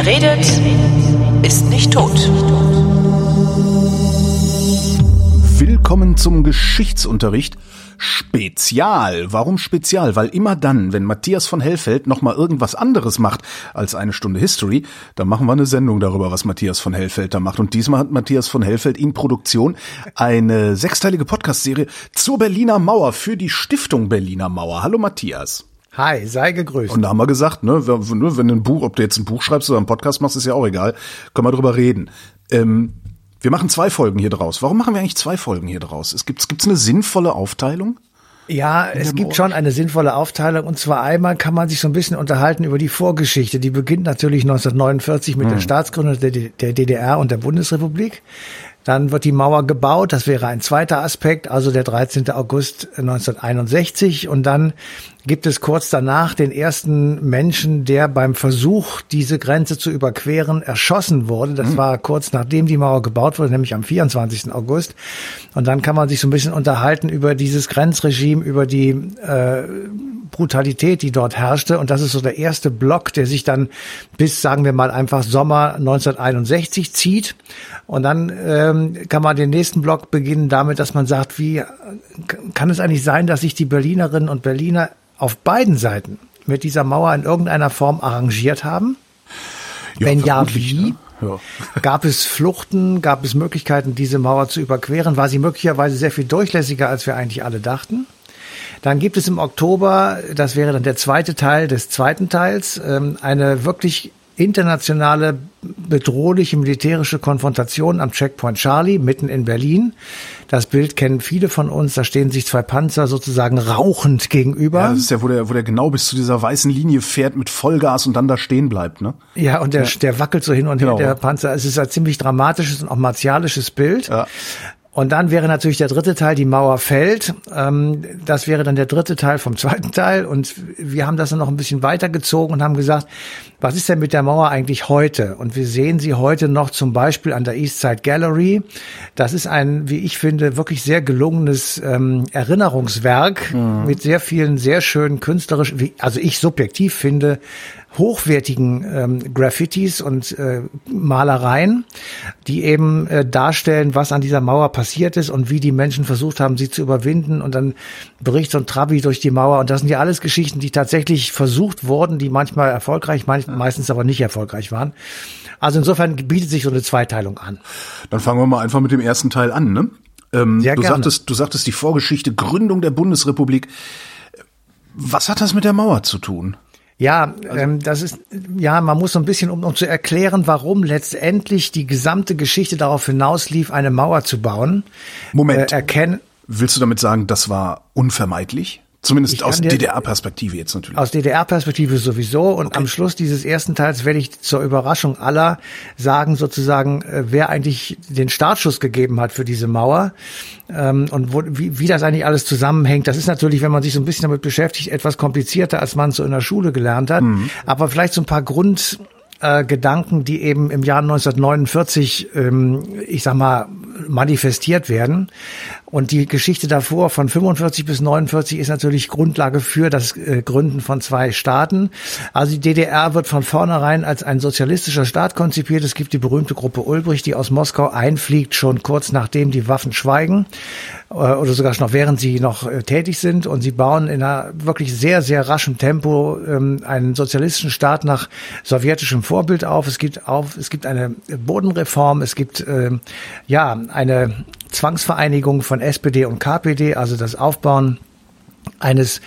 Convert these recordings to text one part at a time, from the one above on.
Wer redet, ist nicht tot. Willkommen zum Geschichtsunterricht. Spezial. Warum spezial? Weil immer dann, wenn Matthias von Hellfeld noch mal irgendwas anderes macht als eine Stunde History, dann machen wir eine Sendung darüber, was Matthias von Hellfeld da macht. Und diesmal hat Matthias von Hellfeld in Produktion eine sechsteilige Podcast-Serie zur Berliner Mauer für die Stiftung Berliner Mauer. Hallo Matthias. Hi, sei gegrüßt. Und da haben wir gesagt, ne, wenn, wenn du ein Buch, ob du jetzt ein Buch schreibst oder einen Podcast machst, ist ja auch egal, können wir drüber reden. Ähm, wir machen zwei Folgen hier draus. Warum machen wir eigentlich zwei Folgen hier draus? Es gibt gibt's eine sinnvolle Aufteilung? Ja, es gibt schon eine sinnvolle Aufteilung. Und zwar einmal kann man sich so ein bisschen unterhalten über die Vorgeschichte. Die beginnt natürlich 1949 mit hm. der Staatsgründung der DDR und der Bundesrepublik. Dann wird die Mauer gebaut, das wäre ein zweiter Aspekt, also der 13. August 1961. Und dann gibt es kurz danach den ersten Menschen, der beim Versuch, diese Grenze zu überqueren, erschossen wurde. Das mhm. war kurz nachdem die Mauer gebaut wurde, nämlich am 24. August. Und dann kann man sich so ein bisschen unterhalten über dieses Grenzregime, über die äh, Brutalität, die dort herrschte. Und das ist so der erste Block, der sich dann bis, sagen wir mal, einfach Sommer 1961 zieht. Und dann ähm, kann man den nächsten Block beginnen damit, dass man sagt, wie kann es eigentlich sein, dass sich die Berlinerinnen und Berliner auf beiden Seiten mit dieser Mauer in irgendeiner Form arrangiert haben? Ja, Wenn ja, wie? Ne? Ja. Gab es Fluchten? Gab es Möglichkeiten, diese Mauer zu überqueren? War sie möglicherweise sehr viel durchlässiger, als wir eigentlich alle dachten? Dann gibt es im Oktober, das wäre dann der zweite Teil des zweiten Teils, ähm, eine wirklich internationale bedrohliche militärische Konfrontation am Checkpoint Charlie mitten in Berlin. Das Bild kennen viele von uns. Da stehen sich zwei Panzer sozusagen rauchend gegenüber. Ja, das ist ja, wo der, wo der genau bis zu dieser weißen Linie fährt mit Vollgas und dann da stehen bleibt, ne? Ja, und der, ja. der wackelt so hin und genau. her, der Panzer. Es ist ein ziemlich dramatisches und auch martialisches Bild. Ja. Und dann wäre natürlich der dritte Teil, die Mauer fällt. Ähm, das wäre dann der dritte Teil vom zweiten Teil. Und wir haben das dann noch ein bisschen weitergezogen und haben gesagt, was ist denn mit der Mauer eigentlich heute? Und wir sehen sie heute noch zum Beispiel an der East Side Gallery. Das ist ein, wie ich finde, wirklich sehr gelungenes ähm, Erinnerungswerk mhm. mit sehr vielen, sehr schönen künstlerischen, also ich subjektiv finde, hochwertigen ähm, Graffitis und äh, Malereien, die eben äh, darstellen, was an dieser Mauer passiert ist und wie die Menschen versucht haben, sie zu überwinden. Und dann bricht so ein Trabi durch die Mauer. Und das sind ja alles Geschichten, die tatsächlich versucht wurden, die manchmal erfolgreich, meistens aber nicht erfolgreich waren. Also insofern bietet sich so eine Zweiteilung an. Dann fangen wir mal einfach mit dem ersten Teil an, ne? Ähm, Sehr du gerne. sagtest, du sagtest die Vorgeschichte Gründung der Bundesrepublik. Was hat das mit der Mauer zu tun? Ja, ähm, das ist, ja, man muss so ein bisschen, um, um zu erklären, warum letztendlich die gesamte Geschichte darauf hinauslief, eine Mauer zu bauen. Moment. Äh, erkennen. Willst du damit sagen, das war unvermeidlich? Zumindest aus DDR-Perspektive jetzt natürlich. Aus DDR-Perspektive sowieso. Und okay. am Schluss dieses ersten Teils werde ich zur Überraschung aller sagen, sozusagen, äh, wer eigentlich den Startschuss gegeben hat für diese Mauer ähm, und wo, wie, wie das eigentlich alles zusammenhängt. Das ist natürlich, wenn man sich so ein bisschen damit beschäftigt, etwas komplizierter, als man so in der Schule gelernt hat. Mhm. Aber vielleicht so ein paar Grund äh, Gedanken, die eben im Jahr 1949, ähm, ich sag mal, manifestiert werden. Und die Geschichte davor von 45 bis 49 ist natürlich Grundlage für das äh, Gründen von zwei Staaten. Also die DDR wird von vornherein als ein sozialistischer Staat konzipiert. Es gibt die berühmte Gruppe Ulbricht, die aus Moskau einfliegt, schon kurz nachdem die Waffen schweigen äh, oder sogar noch während sie noch äh, tätig sind. Und sie bauen in einer wirklich sehr, sehr raschen Tempo ähm, einen sozialistischen Staat nach sowjetischem Vorbild auf. Es gibt auf, es gibt eine Bodenreform, es gibt äh, ja eine Zwangsvereinigung von SPD und KPD, also das Aufbauen eines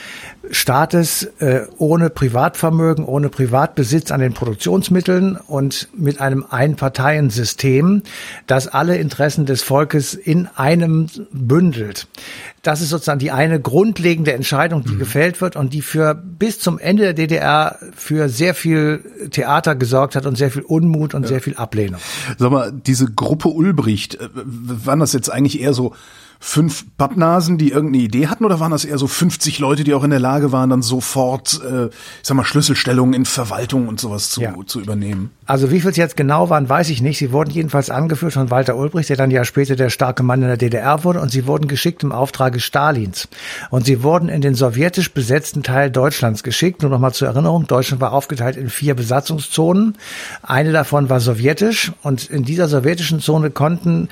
Staates äh, ohne Privatvermögen, ohne Privatbesitz an den Produktionsmitteln und mit einem Einparteiensystem, das alle Interessen des Volkes in einem bündelt. Das ist sozusagen die eine grundlegende Entscheidung, die mhm. gefällt wird und die für bis zum Ende der DDR für sehr viel Theater gesorgt hat und sehr viel Unmut und ja. sehr viel Ablehnung. Sag mal, diese Gruppe Ulbricht, äh, waren das jetzt eigentlich eher so fünf Pappnasen, die irgendeine Idee hatten, oder waren das eher so 50 Leute, die auch in der Lage waren, dann sofort, äh, ich sag mal, Schlüsselstellungen in Verwaltung und sowas zu, Ja. zu übernehmen? Also wie viel es jetzt genau waren, weiß ich nicht. Sie wurden jedenfalls angeführt von Walter Ulbricht, der dann ja später der starke Mann in der DDR wurde. Und sie wurden geschickt im Auftrage Stalins. Und sie wurden in den sowjetisch besetzten Teil Deutschlands geschickt. Nur noch mal zur Erinnerung, Deutschland war aufgeteilt in vier Besatzungszonen. Eine davon war sowjetisch. Und in dieser sowjetischen Zone konnten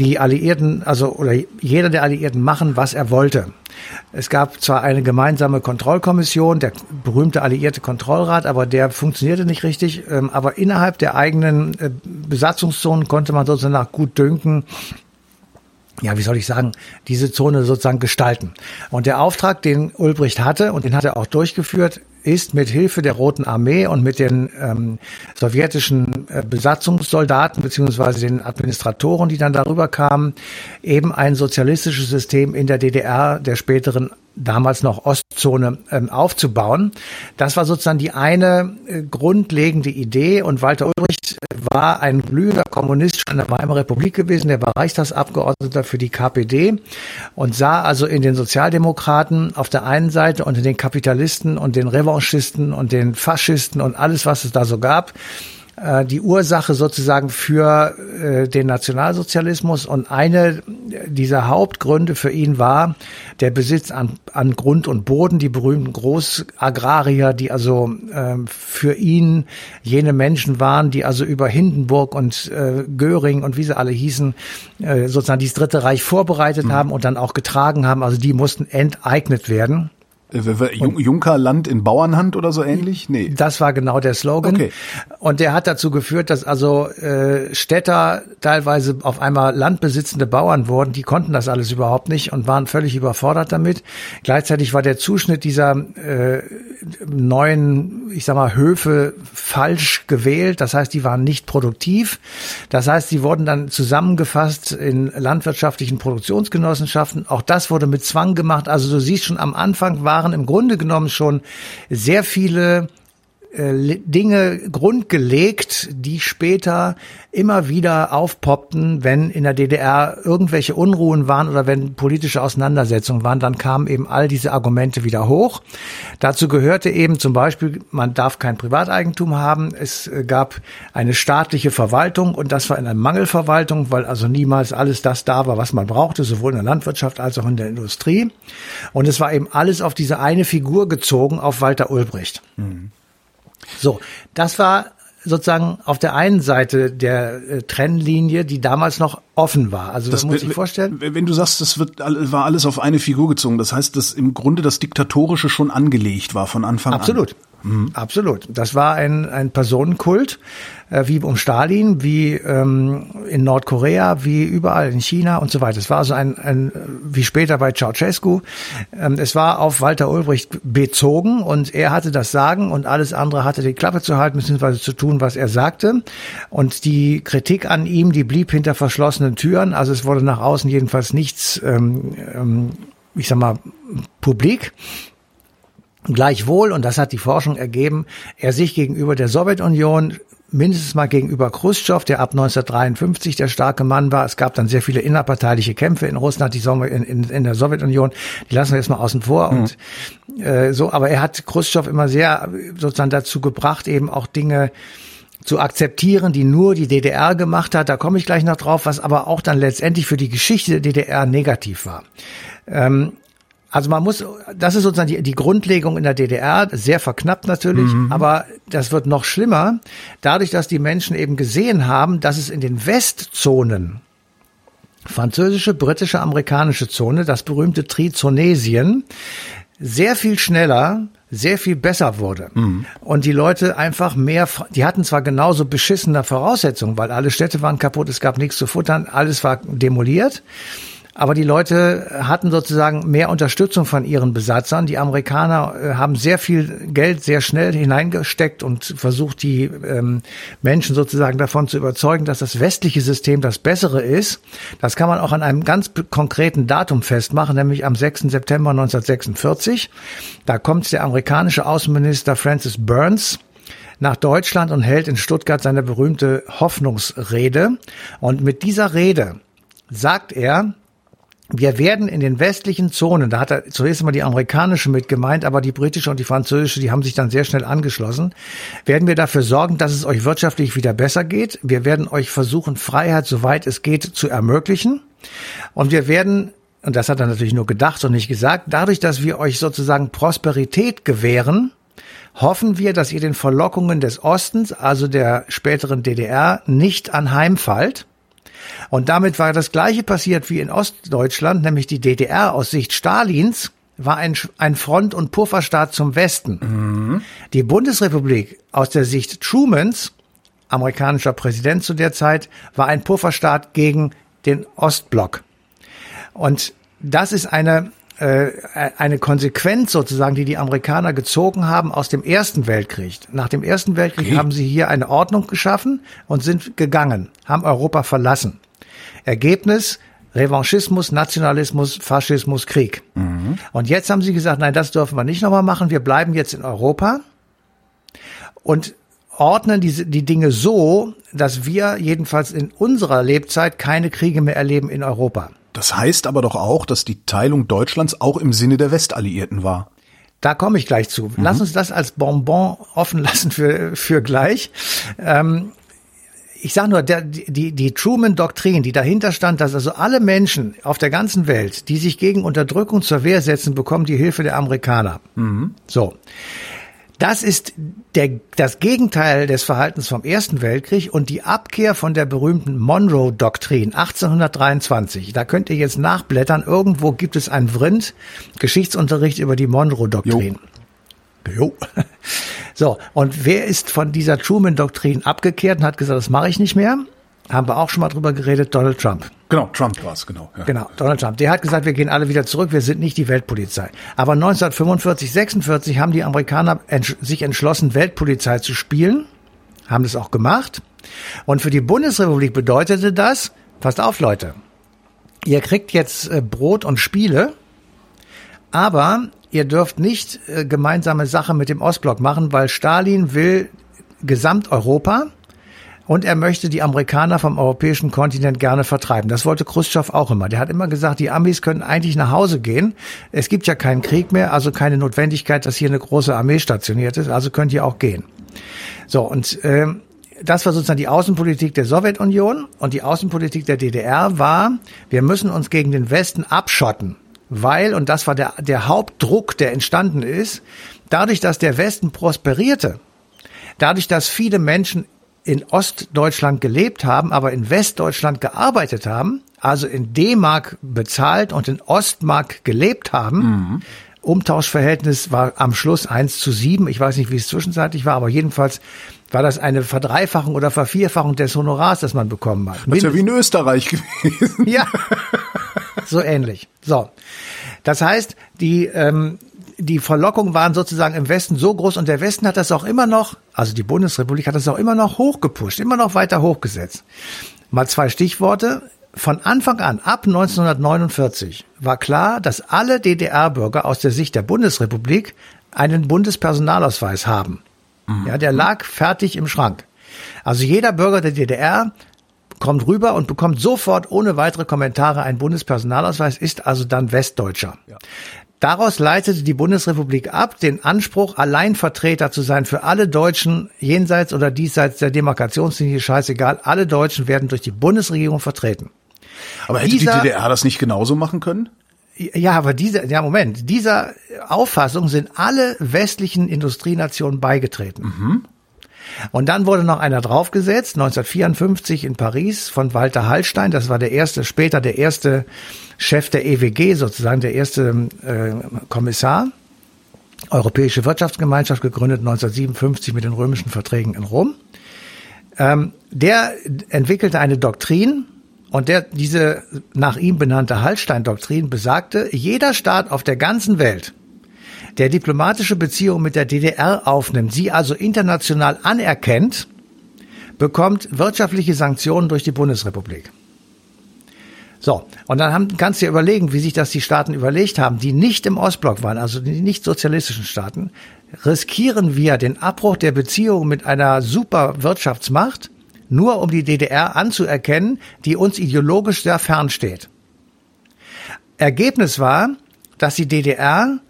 die Alliierten, also oder jeder der Alliierten machen, was er wollte. Es gab zwar eine gemeinsame Kontrollkommission, der berühmte alliierte Kontrollrat, aber der funktionierte nicht richtig. ähm, Aber innerhalb der eigenen äh, Besatzungszonen konnte man sozusagen nach gut dünken ja, wie soll ich sagen, diese Zone sozusagen gestalten. Und der Auftrag, den Ulbricht hatte, und den hat er auch durchgeführt, ist mit Hilfe der Roten Armee und mit den ähm, sowjetischen äh, Besatzungssoldaten beziehungsweise den Administratoren, die dann darüber kamen, eben ein sozialistisches System in der DDR, der späteren damals noch Ostzone ähm, aufzubauen. Das war sozusagen die eine äh, grundlegende Idee und Walter Ulbricht war ein glühender Kommunist schon in der Weimarer Republik gewesen, der war Reichstagsabgeordneter für die KPD und sah also in den Sozialdemokraten auf der einen Seite und in den Kapitalisten und den Revanchisten und den Faschisten und alles, was es da so gab, äh, die Ursache sozusagen für äh, den Nationalsozialismus und eine dieser Hauptgründe für ihn war der Besitz an, an Grund und Boden, die berühmten Großagrarier, die also ähm, für ihn jene Menschen waren, die also über Hindenburg und äh, Göring und wie sie alle hießen, äh, sozusagen dieses Dritte Reich vorbereitet haben und dann auch getragen haben. Also die mussten enteignet werden. Äh, Jun- Junker Land in Bauernhand oder so ähnlich? Nee. Das war genau der Slogan. Okay. Und der hat dazu geführt, dass also äh, Städter teilweise auf einmal landbesitzende Bauern wurden. Die konnten das alles überhaupt nicht und waren völlig überfordert damit. Gleichzeitig war der Zuschnitt dieser äh, neuen, ich sag mal, Höfe falsch gewählt. Das heißt, die waren nicht produktiv. Das heißt, die wurden dann zusammengefasst in landwirtschaftlichen Produktionsgenossenschaften. Auch das wurde mit Zwang gemacht. Also du siehst schon, am Anfang waren im Grunde genommen schon sehr viele Dinge grundgelegt, die später immer wieder aufpoppten, wenn in der DDR irgendwelche Unruhen waren oder wenn politische Auseinandersetzungen waren, dann kamen eben all diese Argumente wieder hoch. Dazu gehörte eben zum Beispiel, man darf kein Privateigentum haben. Es äh, gab eine staatliche Verwaltung und das war in einer Mangelverwaltung, weil also niemals alles das da war, was man brauchte, sowohl in der Landwirtschaft als auch in der Industrie. Und es war eben alles auf diese eine Figur gezogen, auf Walter Ulbricht. So, das war sozusagen auf der einen Seite der äh, Trennlinie, die damals noch offen war. Also das muss ich vorstellen. Wenn du sagst, das wird, war alles auf eine Figur gezogen, das heißt, dass im Grunde das Diktatorische schon angelegt war von Anfang Absolut. Absolut. Das war ein, ein Personenkult, äh, wie um Stalin, wie ähm, in Nordkorea, wie überall in China und so weiter. Es war also ein, ein wie später bei Ceausescu, ähm, es war auf Walter Ulbricht bezogen und er hatte das Sagen und alles andere hatte die Klappe zu halten bzw. zu tun, was er sagte. Und die Kritik an ihm, die blieb hinter verschlossenen Türen. Also es wurde nach außen jedenfalls nichts, ähm, ähm, ich sag mal, publik. Gleichwohl, und das hat die Forschung ergeben, er sich gegenüber der Sowjetunion mindestens mal gegenüber Khrushchev, der ab 1953 der starke Mann war. Es gab dann sehr viele innerparteiliche Kämpfe in Russland, die in, in, in der Sowjetunion. Die lassen wir jetzt mal außen vor. Und äh, so, aber er hat Khrushchev immer sehr sozusagen dazu gebracht, eben auch Dinge zu akzeptieren, die nur die DDR gemacht hat. Da komme ich gleich noch drauf, was aber auch dann letztendlich für die Geschichte der DDR negativ war. Ähm, also man muss, das ist sozusagen die, die Grundlegung in der DDR, sehr verknappt natürlich, aber das wird noch schlimmer, dadurch, dass die Menschen eben gesehen haben, dass es in den Westzonen, französische, britische, amerikanische Zone, das berühmte Trizonesien, sehr viel schneller, sehr viel besser wurde. Und die Leute einfach mehr, die hatten zwar genauso beschissene Voraussetzungen, weil alle Städte waren kaputt, es gab nichts zu futtern, alles war demoliert. Aber die Leute hatten sozusagen mehr Unterstützung von ihren Besatzern. Die Amerikaner äh, haben sehr viel Geld sehr schnell hineingesteckt und versucht, die ähm, Menschen sozusagen davon zu überzeugen, dass das westliche System das bessere ist. Das kann man auch an einem ganz konkreten Datum festmachen, nämlich am 6. September 1946. Da kommt der amerikanische Außenminister Francis Burns nach Deutschland und hält in Stuttgart seine berühmte Hoffnungsrede. Und mit dieser Rede sagt er, wir werden in den westlichen Zonen, da hat er zunächst einmal die amerikanische mit gemeint, aber die britische und die französische, die haben sich dann sehr schnell angeschlossen, werden wir dafür sorgen, dass es euch wirtschaftlich wieder besser geht. Wir werden euch versuchen, Freiheit, soweit es geht, zu ermöglichen. Und wir werden, und das hat er natürlich nur gedacht und nicht gesagt, dadurch, dass wir euch sozusagen Prosperität gewähren, hoffen wir, dass ihr den Verlockungen des Ostens, also der späteren DDR, nicht anheimfallt und damit war das Gleiche passiert wie in Ostdeutschland, nämlich die DDR aus Sicht Stalins war ein, ein Front- und Pufferstaat zum Westen. Mhm. Die Bundesrepublik aus der Sicht Trumans, amerikanischer Präsident zu der Zeit, war ein Pufferstaat gegen den Ostblock. Und das ist eine eine Konsequenz sozusagen, die die Amerikaner gezogen haben aus dem Ersten Weltkrieg. Nach dem Ersten Weltkrieg okay. haben sie hier eine Ordnung geschaffen und sind gegangen, haben Europa verlassen. Ergebnis, Revanchismus, Nationalismus, Faschismus, Krieg. Mhm. Und jetzt haben sie gesagt, nein, das dürfen wir nicht nochmal machen. Wir bleiben jetzt in Europa und ordnen diese, die Dinge so, dass wir jedenfalls in unserer Lebzeit keine Kriege mehr erleben in Europa. Das heißt aber doch auch, dass die Teilung Deutschlands auch im Sinne der Westalliierten war. Da komme ich gleich zu. Mhm. Lass uns das als Bonbon offen lassen für, für gleich. Ähm, ich sage nur, der, die, die Truman-Doktrin, die dahinter stand, dass also alle Menschen auf der ganzen Welt, die sich gegen Unterdrückung zur Wehr setzen, bekommen die Hilfe der Amerikaner. Mhm. So. Das ist der, das Gegenteil des Verhaltens vom Ersten Weltkrieg und die Abkehr von der berühmten Monroe-Doktrin 1823. Da könnt ihr jetzt nachblättern. Irgendwo gibt es ein Vrind, Geschichtsunterricht über die Monroe-Doktrin. Jo. So, und wer ist von dieser Truman-Doktrin abgekehrt und hat gesagt, das mache ich nicht mehr? Haben wir auch schon mal drüber geredet, Donald Trump. Genau, Trump war es, genau. Ja. Genau, Donald Trump. Der hat gesagt, wir gehen alle wieder zurück, wir sind nicht die Weltpolizei. Aber 1945, 46 haben die Amerikaner sich entschlossen, Weltpolizei zu spielen, haben das auch gemacht. Und für die Bundesrepublik bedeutete das, passt auf Leute, ihr kriegt jetzt äh, Brot und Spiele, aber ihr dürft nicht äh, gemeinsame Sache mit dem Ostblock machen, weil Stalin will Gesamteuropa und er möchte die Amerikaner vom europäischen Kontinent gerne vertreiben. Das wollte Khrushchev auch immer. Der hat immer gesagt, die Amis können eigentlich nach Hause gehen. Es gibt ja keinen Krieg mehr, also keine Notwendigkeit, dass hier eine große Armee stationiert ist, also könnt ihr auch gehen. So, und äh, das war sozusagen die Außenpolitik der Sowjetunion und die Außenpolitik der DDR war, wir müssen uns gegen den Westen abschotten, weil, und das war der, der Hauptdruck, der entstanden ist, dadurch, dass der Westen prosperierte, dadurch, dass viele Menschen in Ostdeutschland gelebt haben, aber in Westdeutschland gearbeitet haben, also in D-Mark bezahlt und in Ostmark gelebt haben. Mhm. Umtauschverhältnis war am Schluss eins zu sieben. Ich weiß nicht, wie es zwischenzeitlich war, aber jedenfalls war das eine Verdreifachung oder Vervierfachung des Honorars, das man bekommen hat. Das ist ja wie in Österreich gewesen. Ja, so ähnlich. So, das heißt, die ähm, die Verlockungen waren sozusagen im Westen so groß und der Westen hat das auch immer noch, also die Bundesrepublik hat das auch immer noch hochgepusht, immer noch weiter hochgesetzt. Mal zwei Stichworte. Von Anfang an, ab 1949, war klar, dass alle DDR-Bürger aus der Sicht der Bundesrepublik einen Bundespersonalausweis haben. Mhm. Ja, der lag fertig im Schrank. Also jeder Bürger der DDR kommt rüber und bekommt sofort ohne weitere Kommentare einen Bundespersonalausweis, ist also dann Westdeutscher. Ja. Daraus leitete die Bundesrepublik ab, den Anspruch, Alleinvertreter zu sein für alle Deutschen jenseits oder diesseits der Demarkationslinie, scheißegal, alle Deutschen werden durch die Bundesregierung vertreten. Aber hätte dieser, die DDR das nicht genauso machen können? Ja, aber diese, ja Moment, dieser Auffassung sind alle westlichen Industrienationen beigetreten. Mhm. Und dann wurde noch einer draufgesetzt, 1954 in Paris von Walter Hallstein. Das war der erste, später der erste Chef der EWG sozusagen, der erste äh, Kommissar. Europäische Wirtschaftsgemeinschaft gegründet 1957 mit den römischen Verträgen in Rom. Ähm, der entwickelte eine Doktrin, und der, diese nach ihm benannte Hallstein-Doktrin besagte, jeder Staat auf der ganzen Welt der diplomatische Beziehungen mit der DDR aufnimmt, sie also international anerkennt, bekommt wirtschaftliche Sanktionen durch die Bundesrepublik. So, und dann haben, kannst du dir überlegen, wie sich das die Staaten überlegt haben, die nicht im Ostblock waren, also die nicht sozialistischen Staaten, riskieren wir den Abbruch der Beziehungen mit einer super Wirtschaftsmacht, nur um die DDR anzuerkennen, die uns ideologisch sehr fern steht. Ergebnis war, dass die DDR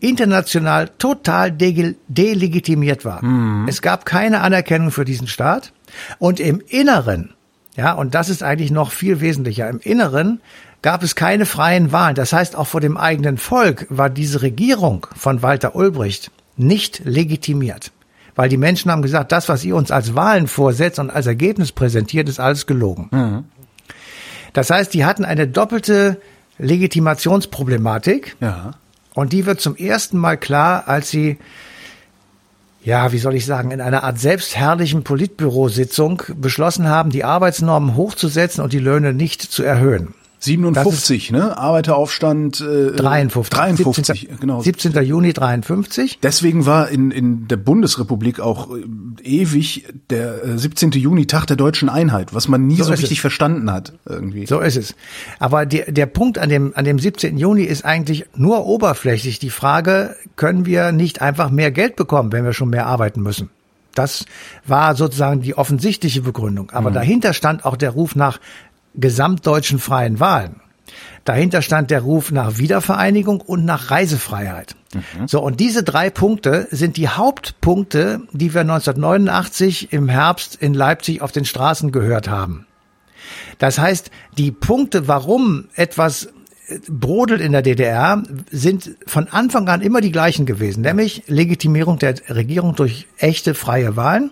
international total de delegitimiert war. Mhm. Es gab keine Anerkennung für diesen Staat und im Inneren, ja, und das ist eigentlich noch viel wesentlicher, im Inneren gab es keine freien Wahlen. Das heißt, auch vor dem eigenen Volk war diese Regierung von Walter Ulbricht nicht legitimiert. Weil die Menschen haben gesagt, das, was ihr uns als Wahlen vorsetzt und als Ergebnis präsentiert, ist alles gelogen. Mhm. Das heißt, die hatten eine doppelte Legitimationsproblematik. Ja. Und die wird zum ersten Mal klar, als sie, ja, wie soll ich sagen, in einer Art selbstherrlichen Politbürositzung beschlossen haben, die Arbeitsnormen hochzusetzen und die Löhne nicht zu erhöhen. 57, ne? Arbeiteraufstand äh, 53. 53, 17. genau. 17. Juni 53. Deswegen war in, in der Bundesrepublik auch äh, ewig der äh, 17. Juni Tag der deutschen Einheit, was man nie so, so richtig es. verstanden hat irgendwie. So ist es. Aber der, der Punkt an dem, an dem 17. Juni ist eigentlich nur oberflächlich die Frage, können wir nicht einfach mehr Geld bekommen, wenn wir schon mehr arbeiten müssen? Das war sozusagen die offensichtliche Begründung. Aber mhm. dahinter stand auch der Ruf nach gesamtdeutschen freien Wahlen. Dahinter stand der Ruf nach Wiedervereinigung und nach Reisefreiheit. Mhm. So, und diese drei Punkte sind die Hauptpunkte, die wir 1989 im Herbst in Leipzig auf den Straßen gehört haben. Das heißt, die Punkte, warum etwas brodelt in der DDR, sind von Anfang an immer die gleichen gewesen, nämlich Legitimierung der Regierung durch echte freie Wahlen,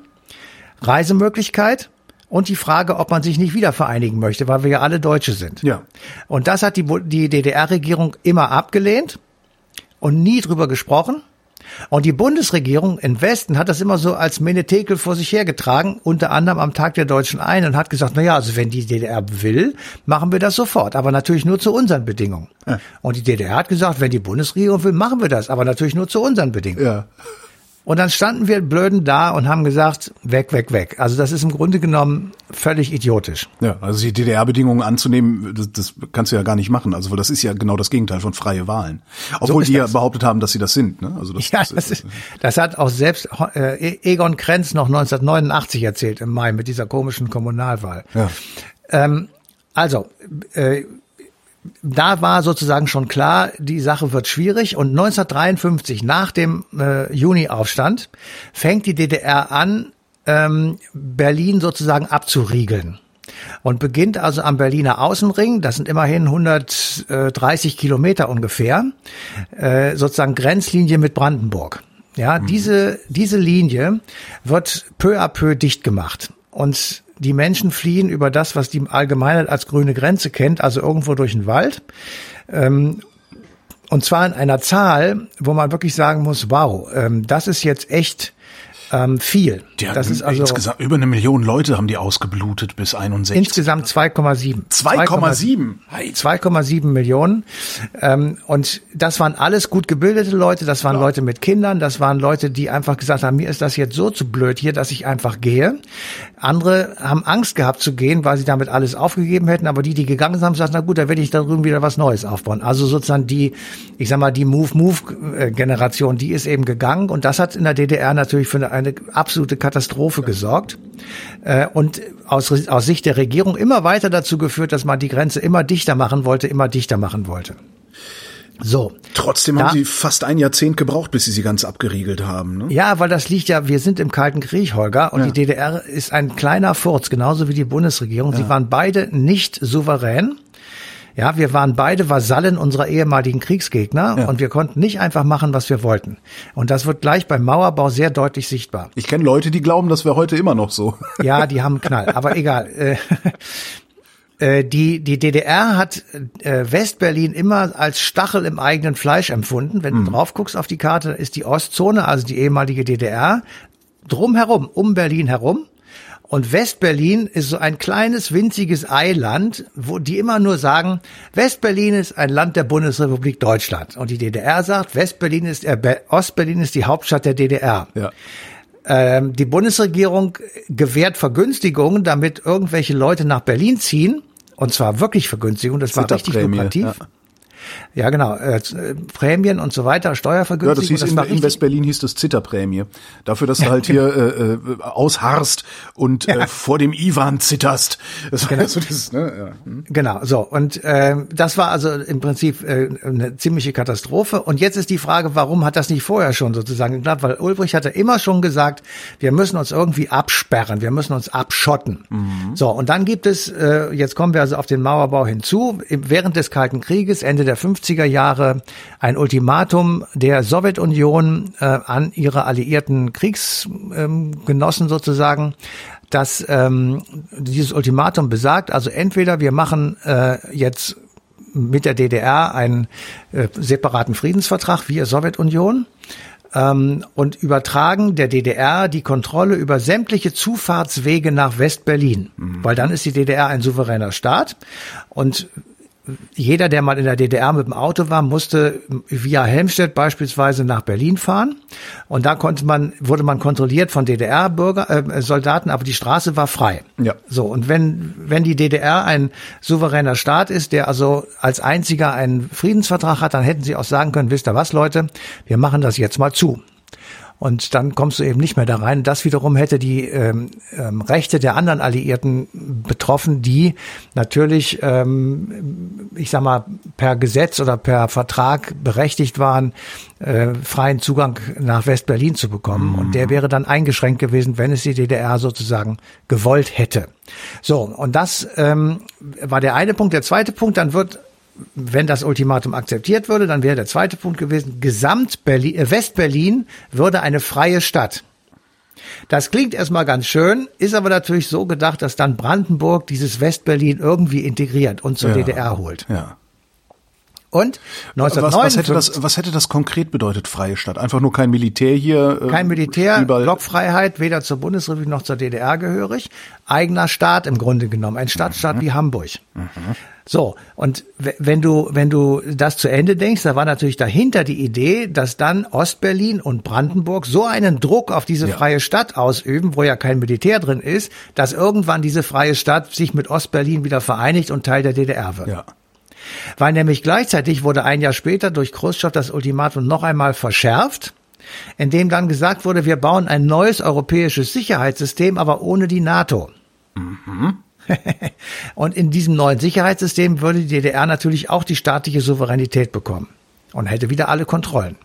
Reisemöglichkeit und die Frage, ob man sich nicht wieder vereinigen möchte, weil wir ja alle Deutsche sind. Ja. Und das hat die, die DDR-Regierung immer abgelehnt und nie drüber gesprochen. Und die Bundesregierung im Westen hat das immer so als Menetekel vor sich hergetragen, unter anderem am Tag der Deutschen Ein und hat gesagt, na ja, also wenn die DDR will, machen wir das sofort, aber natürlich nur zu unseren Bedingungen. Ja. Und die DDR hat gesagt, wenn die Bundesregierung will, machen wir das, aber natürlich nur zu unseren Bedingungen. Ja. Und dann standen wir blöden da und haben gesagt, weg, weg, weg. Also das ist im Grunde genommen völlig idiotisch. Ja, also die DDR-Bedingungen anzunehmen, das, das kannst du ja gar nicht machen. Also das ist ja genau das Gegenteil von freie Wahlen. Obwohl so die ja behauptet haben, dass sie das sind. Ne? Also das, ja, das, ist, das hat auch selbst äh, Egon Krenz noch 1989 erzählt im Mai mit dieser komischen Kommunalwahl. Ja. Ähm, also, äh, da war sozusagen schon klar, die Sache wird schwierig. Und 1953, nach dem äh, Juni-Aufstand, fängt die DDR an, ähm, Berlin sozusagen abzuriegeln. Und beginnt also am Berliner Außenring, das sind immerhin 130 Kilometer ungefähr, äh, sozusagen Grenzlinie mit Brandenburg. Ja, mhm. diese, diese Linie wird peu à peu dicht gemacht. Und die Menschen fliehen über das, was die Allgemeinheit als grüne Grenze kennt, also irgendwo durch den Wald. Ähm, und zwar in einer Zahl, wo man wirklich sagen muss, wow, ähm, das ist jetzt echt ähm, viel. Die das ist also insgesamt über eine Million Leute haben die ausgeblutet bis 61. Insgesamt 2,7. 2,7. 2,7 Millionen. Ähm, und das waren alles gut gebildete Leute, das waren ja. Leute mit Kindern, das waren Leute, die einfach gesagt haben, mir ist das jetzt so zu blöd hier, dass ich einfach gehe. Andere haben Angst gehabt zu gehen, weil sie damit alles aufgegeben hätten, aber die, die gegangen sind, haben gesagt, na gut, da werde ich da drüben wieder was Neues aufbauen. Also sozusagen die, ich sag mal, die Move-Move-Generation, die ist eben gegangen und das hat in der DDR natürlich für eine eine absolute Katastrophe gesorgt äh, und aus, aus Sicht der Regierung immer weiter dazu geführt, dass man die Grenze immer dichter machen wollte, immer dichter machen wollte. So. Trotzdem da, haben sie fast ein Jahrzehnt gebraucht, bis sie sie ganz abgeriegelt haben. Ne? Ja, weil das liegt ja, wir sind im Kalten Krieg, Holger, und ja. die DDR ist ein kleiner Furz, genauso wie die Bundesregierung. Ja. Sie waren beide nicht souverän. Ja, wir waren beide Vasallen unserer ehemaligen Kriegsgegner ja. und wir konnten nicht einfach machen, was wir wollten. Und das wird gleich beim Mauerbau sehr deutlich sichtbar. Ich kenne Leute, die glauben, das wäre heute immer noch so. Ja, die haben Knall, aber egal. Äh, äh, die, die DDR hat äh, Westberlin immer als Stachel im eigenen Fleisch empfunden. Wenn mhm. du drauf guckst auf die Karte, ist die Ostzone, also die ehemalige DDR, drumherum, um Berlin herum. Und Westberlin ist so ein kleines, winziges Eiland, wo die immer nur sagen, Westberlin ist ein Land der Bundesrepublik Deutschland. Und die DDR sagt, Westberlin ist, äh, Ostberlin ist die Hauptstadt der DDR. Ja. Ähm, die Bundesregierung gewährt Vergünstigungen, damit irgendwelche Leute nach Berlin ziehen. Und zwar wirklich Vergünstigungen, das war richtig lukrativ. Ja. Ja, genau. Äh, äh, Prämien und so weiter, Ja, Steuervergünstigung. das hieß das in, in Westberlin hieß das Zitterprämie. Dafür, dass du halt hier äh, äh, ausharrst und äh, vor dem Ivan zitterst. Das war so dieses, ne? Ja. Hm. Genau, so. Und äh, das war also im Prinzip äh, eine ziemliche Katastrophe. Und jetzt ist die Frage, warum hat das nicht vorher schon sozusagen geklappt? Weil Ulbricht hatte immer schon gesagt, wir müssen uns irgendwie absperren, wir müssen uns abschotten. So, und dann gibt es, äh, jetzt kommen wir also auf den Mauerbau hinzu, während des Kalten Krieges, Ende der 50er Jahre, ein Ultimatum der Sowjetunion äh, an ihre alliierten Kriegsgenossen ähm, sozusagen, dass ähm, dieses Ultimatum besagt, also entweder wir machen äh, jetzt mit der DDR einen äh, separaten Friedensvertrag via Sowjetunion ähm, und übertragen der DDR die Kontrolle über sämtliche Zufahrtswege nach Westberlin, weil dann ist die DDR ein souveräner Staat. Und jeder, der mal in der DDR mit dem Auto war, musste via Helmstedt beispielsweise nach Berlin fahren. Und da konnte man, wurde man kontrolliert von DDR-Bürger, äh, Soldaten, aber die Straße war frei. Ja. So. Und wenn, wenn die DDR ein souveräner Staat ist, der also als einziger einen Friedensvertrag hat, dann hätten sie auch sagen können, wisst ihr was, Leute, wir machen das jetzt mal zu. Und dann kommst du eben nicht mehr da rein. Das wiederum hätte die ähm, ähm, Rechte der anderen Alliierten betroffen, die natürlich, ähm, ich sag mal, per Gesetz oder per Vertrag berechtigt waren, äh, freien Zugang nach West-Berlin zu bekommen. Und der wäre dann eingeschränkt gewesen, wenn es die DDR sozusagen gewollt hätte. So, und das ähm, war der eine Punkt. Der zweite Punkt, dann wird wenn das Ultimatum akzeptiert würde, dann wäre der zweite Punkt gewesen, Gesamt Berlin, äh, Westberlin würde eine freie Stadt. Das klingt erstmal ganz schön, ist aber natürlich so gedacht, dass dann Brandenburg dieses Westberlin irgendwie integriert und zur Ja. DDR holt. ja. Und Was, 1959, was, hätte das, was hätte das konkret bedeutet, freie Stadt? Einfach nur kein Militär hier? äh, kein Militär, Überall- Blockfreiheit, weder zur Bundesrepublik noch zur DDR gehörig, eigener Staat im Grunde genommen, ein Stadtstaat wie Hamburg. So, und wenn du, wenn du das zu Ende denkst, da war natürlich dahinter die Idee, dass dann Ostberlin und Brandenburg so einen Druck auf diese Ja. freie Stadt ausüben, wo ja kein Militär drin ist, dass irgendwann diese freie Stadt sich mit Ostberlin wieder vereinigt und Teil der DDR wird. Ja. Weil nämlich gleichzeitig wurde ein Jahr später durch Khrushchev das Ultimatum noch einmal verschärft, indem dann gesagt wurde, wir bauen ein neues europäisches Sicherheitssystem, aber ohne die NATO. Und in diesem neuen Sicherheitssystem würde die DDR natürlich auch die staatliche Souveränität bekommen und hätte wieder alle Kontrollen.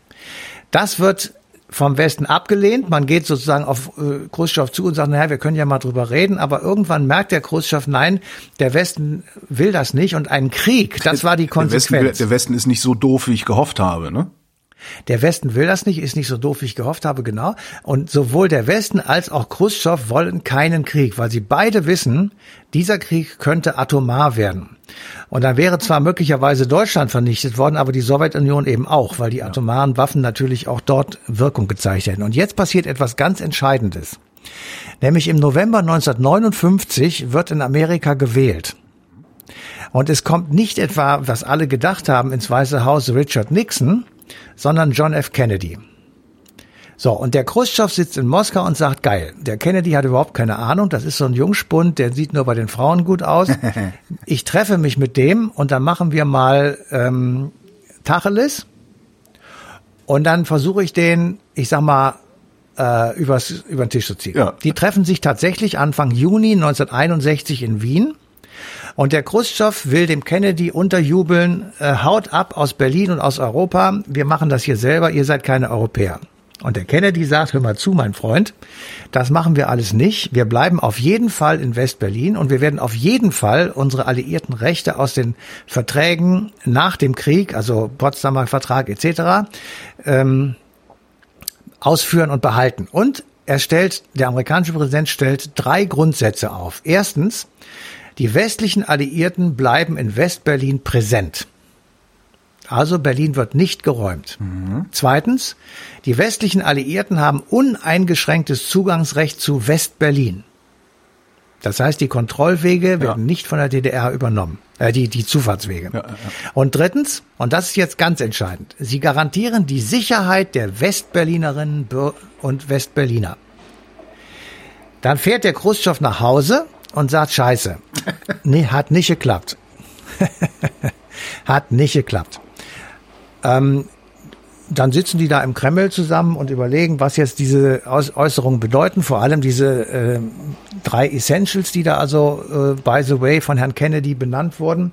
Das wird vom Westen abgelehnt. Man geht sozusagen auf äh, Khrushchev zu und sagt, naja, wir können ja mal drüber reden. Aber irgendwann merkt der Khrushchev, nein, der Westen will das nicht. Und ein Krieg, das war die Der Westen, Konsequenz. der Westen ist nicht so doof, wie ich gehofft habe, ne? Der Westen will das nicht, ist nicht so doof, wie ich gehofft habe, genau. Und sowohl der Westen als auch Khrushchev wollen keinen Krieg, weil sie beide wissen, dieser Krieg könnte atomar werden. Und dann wäre zwar möglicherweise Deutschland vernichtet worden, aber die Sowjetunion eben auch, weil die atomaren Waffen natürlich auch dort Wirkung gezeigt hätten. Und jetzt passiert etwas ganz Entscheidendes. Nämlich im November 1959 wird in Amerika gewählt. Und es kommt nicht etwa, was alle gedacht haben, ins Weiße Haus Richard Nixon, sondern John F. Kennedy. So, und der Khrushchev sitzt in Moskau und sagt, geil, der Kennedy hat überhaupt keine Ahnung, das ist so ein Jungspund, der sieht nur bei den Frauen gut aus. Ich treffe mich mit dem und dann machen wir mal ähm, Tacheles und dann versuche ich den, ich sag mal, äh, übers, über den Tisch zu ziehen. Ja. Die treffen sich tatsächlich Anfang Juni 1961 in Wien. Und der Khrushchev will dem Kennedy unterjubeln, äh, haut ab aus Berlin und aus Europa, wir machen das hier selber, ihr seid keine Europäer. Und der Kennedy sagt, hör mal zu, mein Freund, das machen wir alles nicht. Wir bleiben auf jeden Fall in West-Berlin und wir werden auf jeden Fall unsere alliierten Rechte aus den Verträgen nach dem Krieg, also Potsdamer Vertrag etc., ähm, ausführen und behalten. Und er stellt, der amerikanische Präsident stellt drei Grundsätze auf. Erstens, die westlichen Alliierten bleiben in Westberlin präsent. Also Berlin wird nicht geräumt. Zweitens, die westlichen Alliierten haben uneingeschränktes Zugangsrecht zu Westberlin. Das heißt, die Kontrollwege werden nicht von der DDR übernommen, äh, die, die Zufahrtswege. Und drittens, und das ist jetzt ganz entscheidend, sie garantieren die Sicherheit der Westberlinerinnen und Westberliner. Dann fährt der Khrushchev nach Hause und sagt, scheiße, nee, hat nicht geklappt. hat nicht geklappt. Ähm, dann sitzen die da im Kreml zusammen und überlegen, was jetzt diese Äußerungen bedeuten. Vor allem diese äh, drei Essentials, die da also, äh, by the way, von Herrn Kennedy benannt wurden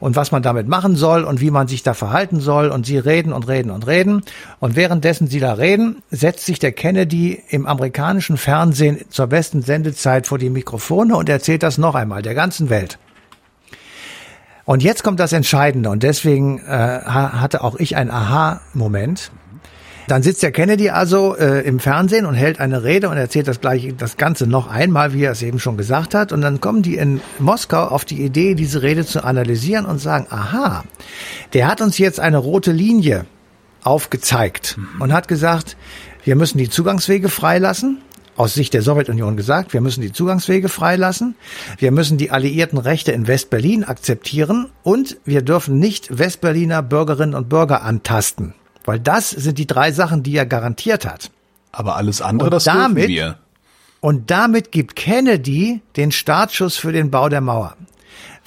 und was man damit machen soll und wie man sich da verhalten soll. Und sie reden und reden und reden. Und währenddessen sie da reden, setzt sich der Kennedy im amerikanischen Fernsehen zur besten Sendezeit vor die Mikrofone und erzählt das noch einmal der ganzen Welt. Und jetzt kommt das Entscheidende und deswegen äh, hatte auch ich einen Aha-Moment. Dann sitzt der Kennedy also äh, im Fernsehen und hält eine Rede und erzählt das gleiche, das Ganze noch einmal, wie er es eben schon gesagt hat. Und dann kommen die in Moskau auf die Idee, diese Rede zu analysieren und sagen, aha, der hat uns jetzt eine rote Linie aufgezeigt mhm. und hat gesagt, wir müssen die Zugangswege freilassen aus Sicht der Sowjetunion gesagt, wir müssen die Zugangswege freilassen, wir müssen die alliierten Rechte in Westberlin akzeptieren und wir dürfen nicht Westberliner Bürgerinnen und Bürger antasten. Weil das sind die drei Sachen, die er garantiert hat. Aber alles andere, und das damit, dürfen wir. Und damit gibt Kennedy den Startschuss für den Bau der Mauer.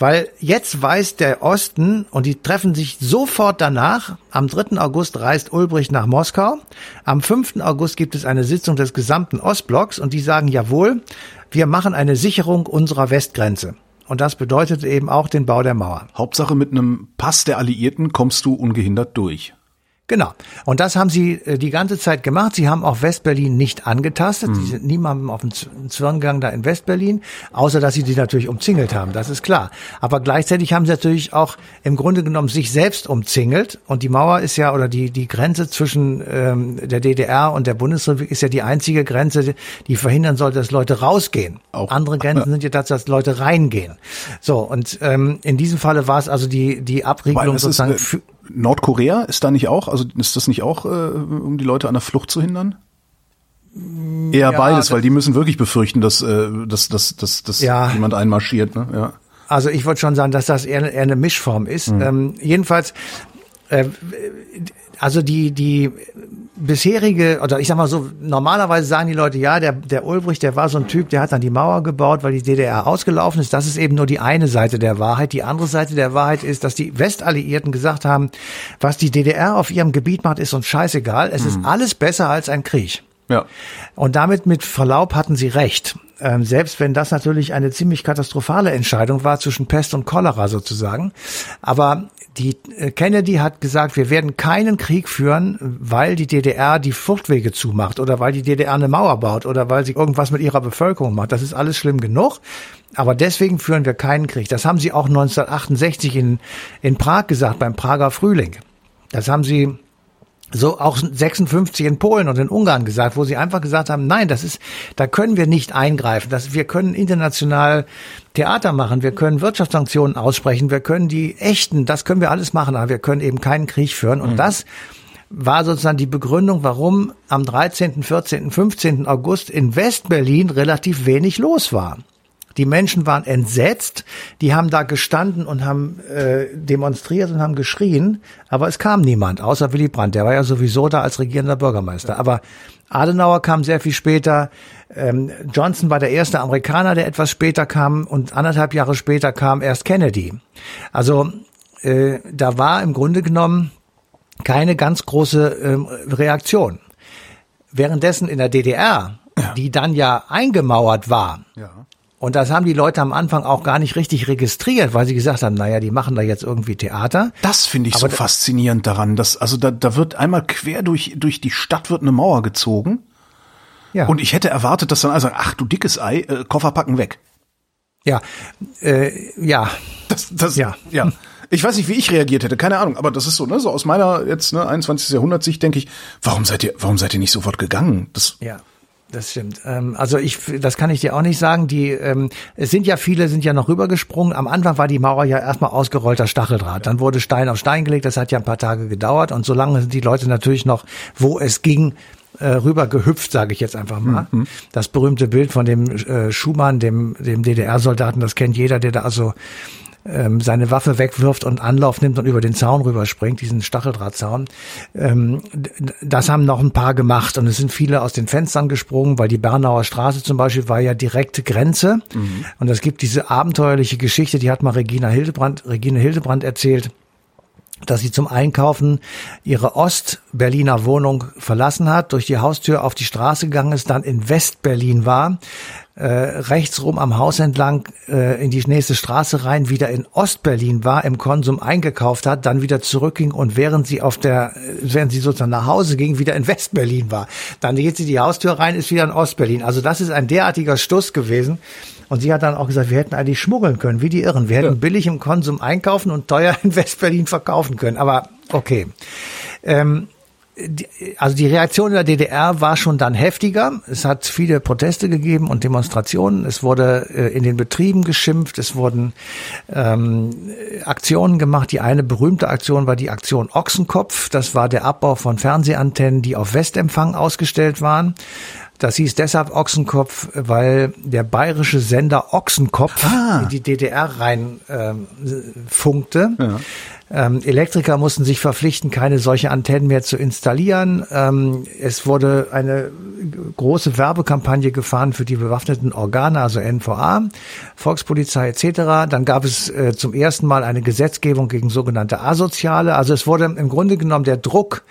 Weil jetzt weiß der Osten und die treffen sich sofort danach. Am 3. August reist Ulbricht nach Moskau. Am 5. August gibt es eine Sitzung des gesamten Ostblocks und die sagen, jawohl, wir machen eine Sicherung unserer Westgrenze. Und das bedeutet eben auch den Bau der Mauer. Hauptsache mit einem Pass der Alliierten kommst du ungehindert durch. Genau. Und das haben sie äh, die ganze Zeit gemacht. Sie haben auch Westberlin nicht angetastet. Mhm. Sie sind niemandem auf den Zwirn gegangen da in Westberlin, außer dass sie die natürlich umzingelt haben. Das ist klar. Aber gleichzeitig haben sie natürlich auch im Grunde genommen sich selbst umzingelt. Und die Mauer ist ja, oder die, die Grenze zwischen ähm, der DDR und der Bundesrepublik ist ja die einzige Grenze, die verhindern soll, dass Leute rausgehen. Auch. Andere Grenzen sind ja dazu, dass Leute reingehen. So, und ähm, in diesem Falle war es also die, die Abriegelung sozusagen. Ist, äh, Nordkorea ist da nicht auch? Also ist das nicht auch, äh, um die Leute an der Flucht zu hindern? Eher ja, beides, weil die müssen wirklich befürchten, dass, äh, dass, dass, dass, dass ja. jemand einmarschiert. Ne? Ja. Also ich wollte schon sagen, dass das eher, eher eine Mischform ist. Mhm. Ähm, jedenfalls, äh, also die, die bisherige, oder ich sag mal so, normalerweise sagen die Leute, ja, der, der Ulbricht, der war so ein Typ, der hat dann die Mauer gebaut, weil die DDR ausgelaufen ist. Das ist eben nur die eine Seite der Wahrheit. Die andere Seite der Wahrheit ist, dass die Westalliierten gesagt haben, was die DDR auf ihrem Gebiet macht, ist uns scheißegal. Es mhm. ist alles besser als ein Krieg. Ja. Und damit mit Verlaub hatten sie recht. Ähm, selbst wenn das natürlich eine ziemlich katastrophale Entscheidung war zwischen Pest und Cholera sozusagen. Aber die äh, Kennedy hat gesagt, wir werden keinen Krieg führen, weil die DDR die Fluchtwege zumacht oder weil die DDR eine Mauer baut oder weil sie irgendwas mit ihrer Bevölkerung macht. Das ist alles schlimm genug. Aber deswegen führen wir keinen Krieg. Das haben sie auch 1968 in, in Prag gesagt, beim Prager Frühling. Das haben sie so auch 56 in Polen und in Ungarn gesagt, wo sie einfach gesagt haben, nein, das ist, da können wir nicht eingreifen. Das, wir können international Theater machen, wir können Wirtschaftssanktionen aussprechen, wir können die echten, das können wir alles machen, aber wir können eben keinen Krieg führen. Und mhm. das war sozusagen die Begründung, warum am 13., 14., 15. August in Westberlin relativ wenig los war. Die Menschen waren entsetzt, die haben da gestanden und haben äh, demonstriert und haben geschrien, aber es kam niemand, außer Willy Brandt. Der war ja sowieso da als regierender Bürgermeister. Aber Adenauer kam sehr viel später. Ähm, Johnson war der erste Amerikaner, der etwas später kam und anderthalb Jahre später kam erst Kennedy. Also äh, da war im Grunde genommen keine ganz große ähm, Reaktion. Währenddessen in der DDR, ja. die dann ja eingemauert war, ja und das haben die Leute am Anfang auch gar nicht richtig registriert, weil sie gesagt haben, naja, die machen da jetzt irgendwie Theater. Das finde ich Aber so faszinierend daran, dass, also da, da wird einmal quer durch, durch die Stadt wird eine Mauer gezogen. Ja. Und ich hätte erwartet, dass dann alle sagen, ach du dickes Ei, äh, Koffer packen weg. Ja, äh, ja. Das, das, ja. ja. Ich weiß nicht, wie ich reagiert hätte, keine Ahnung, aber das ist so, ne, so aus meiner jetzt, ne, 21. Jahrhundert Sicht denke ich, warum seid ihr, warum seid ihr nicht sofort gegangen? Das, ja. Das stimmt. Ähm, also ich, das kann ich dir auch nicht sagen. Die, ähm, es sind ja viele, sind ja noch rübergesprungen. Am Anfang war die Mauer ja erstmal ausgerollter Stacheldraht. Dann wurde Stein auf Stein gelegt. Das hat ja ein paar Tage gedauert. Und solange sind die Leute natürlich noch, wo es ging, äh, rüber gehüpft, sage ich jetzt einfach mal. Mhm. Das berühmte Bild von dem äh, Schumann, dem, dem DDR-Soldaten, das kennt jeder, der da also ähm, seine Waffe wegwirft und Anlauf nimmt und über den Zaun rüberspringt, diesen Stacheldrahtzaun. Ähm, das haben noch ein paar gemacht und es sind viele aus den Fenstern gesprungen, weil die Bernauer Straße zum Beispiel war ja direkte Grenze. Mhm. Und es gibt diese abenteuerliche Geschichte, die hat mal Regina Hildebrand, Regine Hildebrand erzählt dass sie zum Einkaufen ihre Ost-Berliner Wohnung verlassen hat, durch die Haustür auf die Straße gegangen ist, dann in West-Berlin war, äh, rechts rum am Haus entlang äh, in die nächste Straße rein, wieder in Ostberlin war, im Konsum eingekauft hat, dann wieder zurückging und während sie auf der, während sie sozusagen nach Hause ging, wieder in Westberlin war. Dann geht sie die Haustür rein, ist wieder in Ostberlin. Also das ist ein derartiger Stuss gewesen. Und sie hat dann auch gesagt, wir hätten eigentlich schmuggeln können, wie die Irren. Wir hätten ja. billig im Konsum einkaufen und teuer in Westberlin verkaufen können. Aber okay. Ähm, also die Reaktion in der DDR war schon dann heftiger. Es hat viele Proteste gegeben und Demonstrationen. Es wurde äh, in den Betrieben geschimpft. Es wurden ähm, Aktionen gemacht. Die eine berühmte Aktion war die Aktion Ochsenkopf. Das war der Abbau von Fernsehantennen, die auf Westempfang ausgestellt waren. Das hieß deshalb Ochsenkopf, weil der bayerische Sender Ochsenkopf ah. in die DDR rein ähm, funkte. Ja. Ähm, Elektriker mussten sich verpflichten, keine solche Antennen mehr zu installieren. Ähm, es wurde eine große Werbekampagne gefahren für die bewaffneten Organe, also NVA, Volkspolizei etc. Dann gab es äh, zum ersten Mal eine Gesetzgebung gegen sogenannte Asoziale. Also es wurde im Grunde genommen der Druck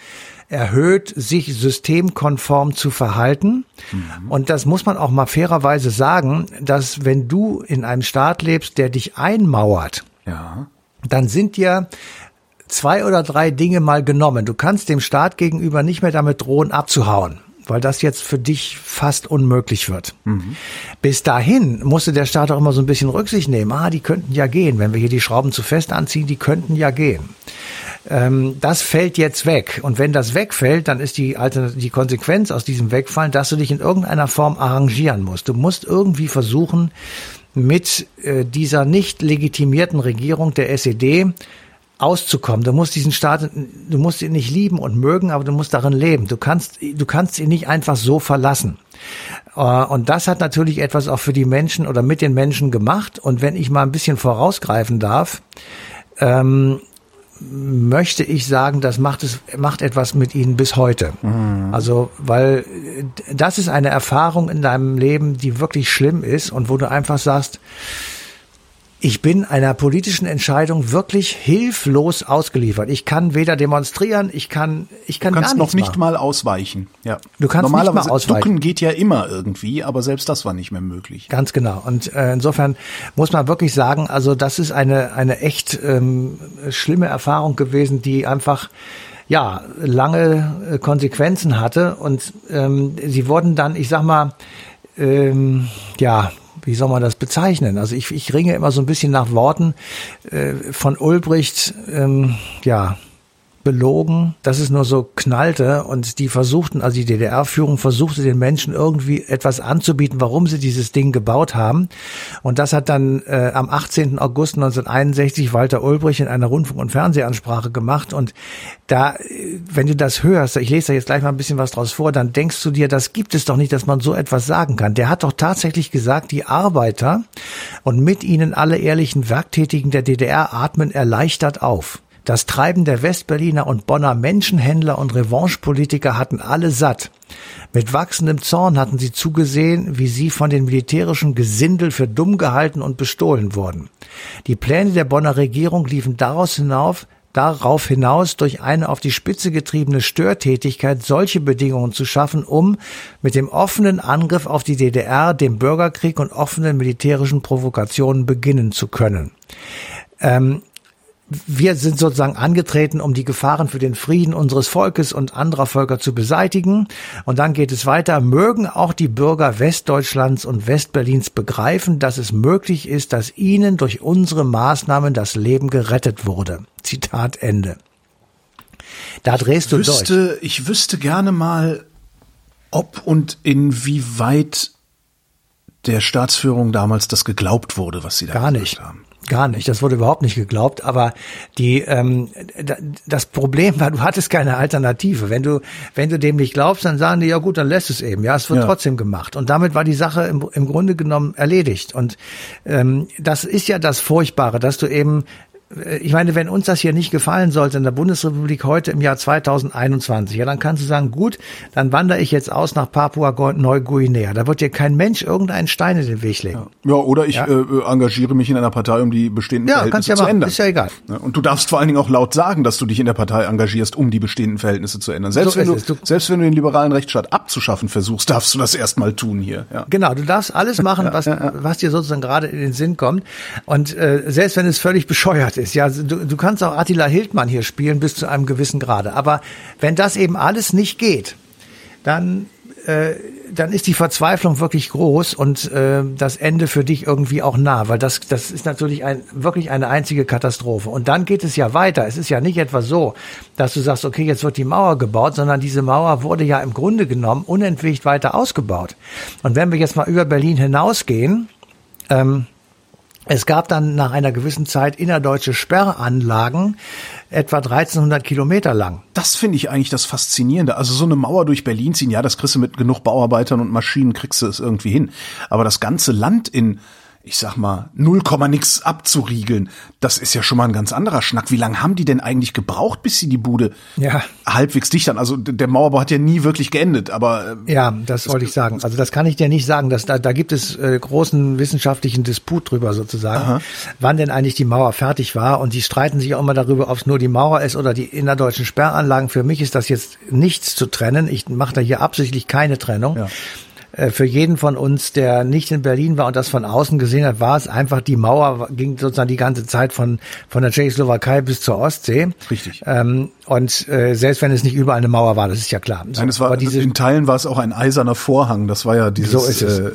erhöht, sich systemkonform zu verhalten. Mhm. Und das muss man auch mal fairerweise sagen, dass wenn du in einem Staat lebst, der dich einmauert, ja dann sind dir zwei oder drei Dinge mal genommen. Du kannst dem Staat gegenüber nicht mehr damit drohen, abzuhauen weil das jetzt für dich fast unmöglich wird. Mhm. Bis dahin musste der Staat auch immer so ein bisschen Rücksicht nehmen. Ah, die könnten ja gehen. Wenn wir hier die Schrauben zu fest anziehen, die könnten ja gehen. Ähm, das fällt jetzt weg. Und wenn das wegfällt, dann ist die, die Konsequenz aus diesem Wegfallen, dass du dich in irgendeiner Form arrangieren musst. Du musst irgendwie versuchen, mit äh, dieser nicht legitimierten Regierung der SED auszukommen. Du musst diesen Staat, du musst ihn nicht lieben und mögen, aber du musst darin leben. Du kannst, du kannst ihn nicht einfach so verlassen. Äh, und das hat natürlich etwas auch für die Menschen oder mit den Menschen gemacht. Und wenn ich mal ein bisschen vorausgreifen darf, ähm, möchte ich sagen, das macht es macht etwas mit ihnen bis heute. Mhm. Also, weil das ist eine Erfahrung in deinem Leben, die wirklich schlimm ist und wo du einfach sagst, ich bin einer politischen Entscheidung wirklich hilflos ausgeliefert. Ich kann weder demonstrieren, ich kann, ich kann du kannst gar noch nicht machen. mal ausweichen. Ja. Du kannst Normalerweise nicht mal ausweichen. Ducken geht ja immer irgendwie, aber selbst das war nicht mehr möglich. Ganz genau. Und äh, insofern muss man wirklich sagen, also das ist eine eine echt ähm, schlimme Erfahrung gewesen, die einfach ja lange äh, Konsequenzen hatte und ähm, sie wurden dann, ich sag mal, ähm, ja wie soll man das bezeichnen? Also ich, ich ringe immer so ein bisschen nach Worten äh, von Ulbricht, ähm, ja, belogen, dass es nur so knallte und die versuchten, also die DDR-Führung versuchte den Menschen irgendwie etwas anzubieten, warum sie dieses Ding gebaut haben. Und das hat dann äh, am 18. August 1961 Walter Ulbricht in einer Rundfunk- und Fernsehansprache gemacht. Und da, äh, wenn du das hörst, ich lese da jetzt gleich mal ein bisschen was draus vor, dann denkst du dir, das gibt es doch nicht, dass man so etwas sagen kann. Der hat doch tatsächlich gesagt, die Arbeiter und mit ihnen alle ehrlichen Werktätigen der DDR atmen erleichtert auf. Das Treiben der Westberliner und Bonner Menschenhändler und Revanchepolitiker hatten alle satt. Mit wachsendem Zorn hatten sie zugesehen, wie sie von den militärischen Gesindel für dumm gehalten und bestohlen wurden. Die Pläne der Bonner Regierung liefen daraus hinauf, darauf hinaus, durch eine auf die Spitze getriebene Störtätigkeit solche Bedingungen zu schaffen, um mit dem offenen Angriff auf die DDR, dem Bürgerkrieg und offenen militärischen Provokationen beginnen zu können. Ähm, wir sind sozusagen angetreten, um die Gefahren für den Frieden unseres Volkes und anderer Völker zu beseitigen. Und dann geht es weiter. Mögen auch die Bürger Westdeutschlands und Westberlins begreifen, dass es möglich ist, dass ihnen durch unsere Maßnahmen das Leben gerettet wurde. Zitat Ende. Da drehst du wüsste, durch. Ich wüsste gerne mal, ob und inwieweit der Staatsführung damals das geglaubt wurde, was sie da Gar nicht. haben. Gar nicht, das wurde überhaupt nicht geglaubt. Aber die, ähm, das Problem war, du hattest keine Alternative. Wenn du, wenn du dem nicht glaubst, dann sagen die, ja gut, dann lässt es eben. Ja, es wird ja. trotzdem gemacht. Und damit war die Sache im, im Grunde genommen erledigt. Und ähm, das ist ja das Furchtbare, dass du eben ich meine, wenn uns das hier nicht gefallen sollte in der Bundesrepublik heute im Jahr 2021, ja, dann kannst du sagen, gut, dann wandere ich jetzt aus nach Papua-Neuguinea. Da wird dir kein Mensch irgendeinen Stein in den Weg legen. Ja, oder ich ja. äh, engagiere mich in einer Partei, um die bestehenden ja, Verhältnisse ja zu machen. ändern. Ist ja egal. Und du darfst vor allen Dingen auch laut sagen, dass du dich in der Partei engagierst, um die bestehenden Verhältnisse zu ändern. Selbst, so wenn, du, du, selbst wenn du den liberalen Rechtsstaat abzuschaffen versuchst, darfst du das erstmal tun hier. Ja. Genau, du darfst alles machen, was, was dir sozusagen gerade in den Sinn kommt. Und äh, selbst wenn es völlig bescheuert ist, ja, du, du kannst auch Attila Hildmann hier spielen bis zu einem gewissen Grade. Aber wenn das eben alles nicht geht, dann äh, dann ist die Verzweiflung wirklich groß und äh, das Ende für dich irgendwie auch nah, weil das, das ist natürlich ein, wirklich eine einzige Katastrophe. Und dann geht es ja weiter. Es ist ja nicht etwa so, dass du sagst, okay, jetzt wird die Mauer gebaut, sondern diese Mauer wurde ja im Grunde genommen unentwegt weiter ausgebaut. Und wenn wir jetzt mal über Berlin hinausgehen, ähm, es gab dann nach einer gewissen Zeit innerdeutsche Sperranlagen, etwa 1300 Kilometer lang. Das finde ich eigentlich das Faszinierende. Also so eine Mauer durch Berlin ziehen, ja, das kriegst du mit genug Bauarbeitern und Maschinen, kriegst du es irgendwie hin. Aber das ganze Land in ich sag mal, null Komma nix abzuriegeln, das ist ja schon mal ein ganz anderer Schnack. Wie lange haben die denn eigentlich gebraucht, bis sie die Bude ja. halbwegs dicht haben? Also der Mauerbau hat ja nie wirklich geendet, aber äh, ja, das wollte ich sagen. Also das kann ich dir nicht sagen. Dass da, da gibt es äh, großen wissenschaftlichen Disput drüber sozusagen, Aha. wann denn eigentlich die Mauer fertig war. Und die streiten sich auch immer darüber, ob es nur die Mauer ist oder die innerdeutschen Sperranlagen. Für mich ist das jetzt nichts zu trennen. Ich mache da hier absichtlich keine Trennung. Ja. Äh, für jeden von uns, der nicht in Berlin war und das von außen gesehen hat, war es einfach die Mauer ging sozusagen die ganze Zeit von von der Tschechoslowakei bis zur Ostsee. Richtig. Ähm, und äh, selbst wenn es nicht überall eine Mauer war, das ist ja klar. So, Nein, es war diese, in Teilen war es auch ein eiserner Vorhang. Das war ja dieses so ist es. Äh,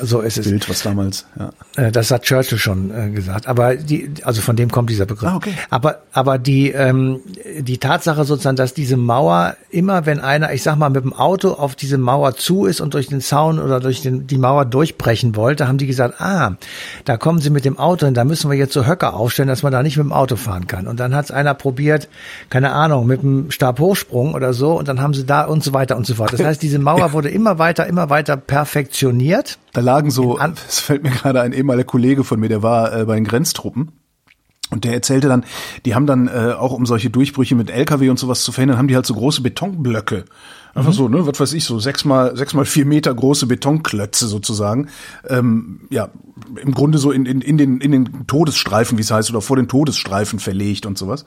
so ist es. Bild, was damals. Ja. Äh, das hat Churchill schon äh, gesagt. Aber die, also von dem kommt dieser Begriff. Ah, okay. Aber aber die ähm, die Tatsache sozusagen, dass diese Mauer immer, wenn einer, ich sag mal, mit dem Auto auf diese Mauer zu ist und durch den Zaun oder durch den, die Mauer durchbrechen wollte, haben die gesagt, ah, da kommen sie mit dem Auto hin, da müssen wir jetzt so Höcker aufstellen, dass man da nicht mit dem Auto fahren kann. Und dann hat es einer probiert, keine Ahnung, mit dem Stabhochsprung oder so, und dann haben sie da und so weiter und so fort. Das heißt, diese Mauer wurde immer weiter, immer weiter perfektioniert. Da lagen so, es fällt mir gerade ein ehemaliger Kollege von mir, der war äh, bei den Grenztruppen. Und der erzählte dann, die haben dann äh, auch um solche Durchbrüche mit LKW und sowas zu verhindern, haben die halt so große Betonblöcke Einfach mhm. so, ne, was weiß ich, so sechs mal, sechs mal vier Meter große Betonklötze sozusagen. Ähm, ja, im Grunde so in, in, in, den, in den Todesstreifen, wie es heißt, oder vor den Todesstreifen verlegt und sowas.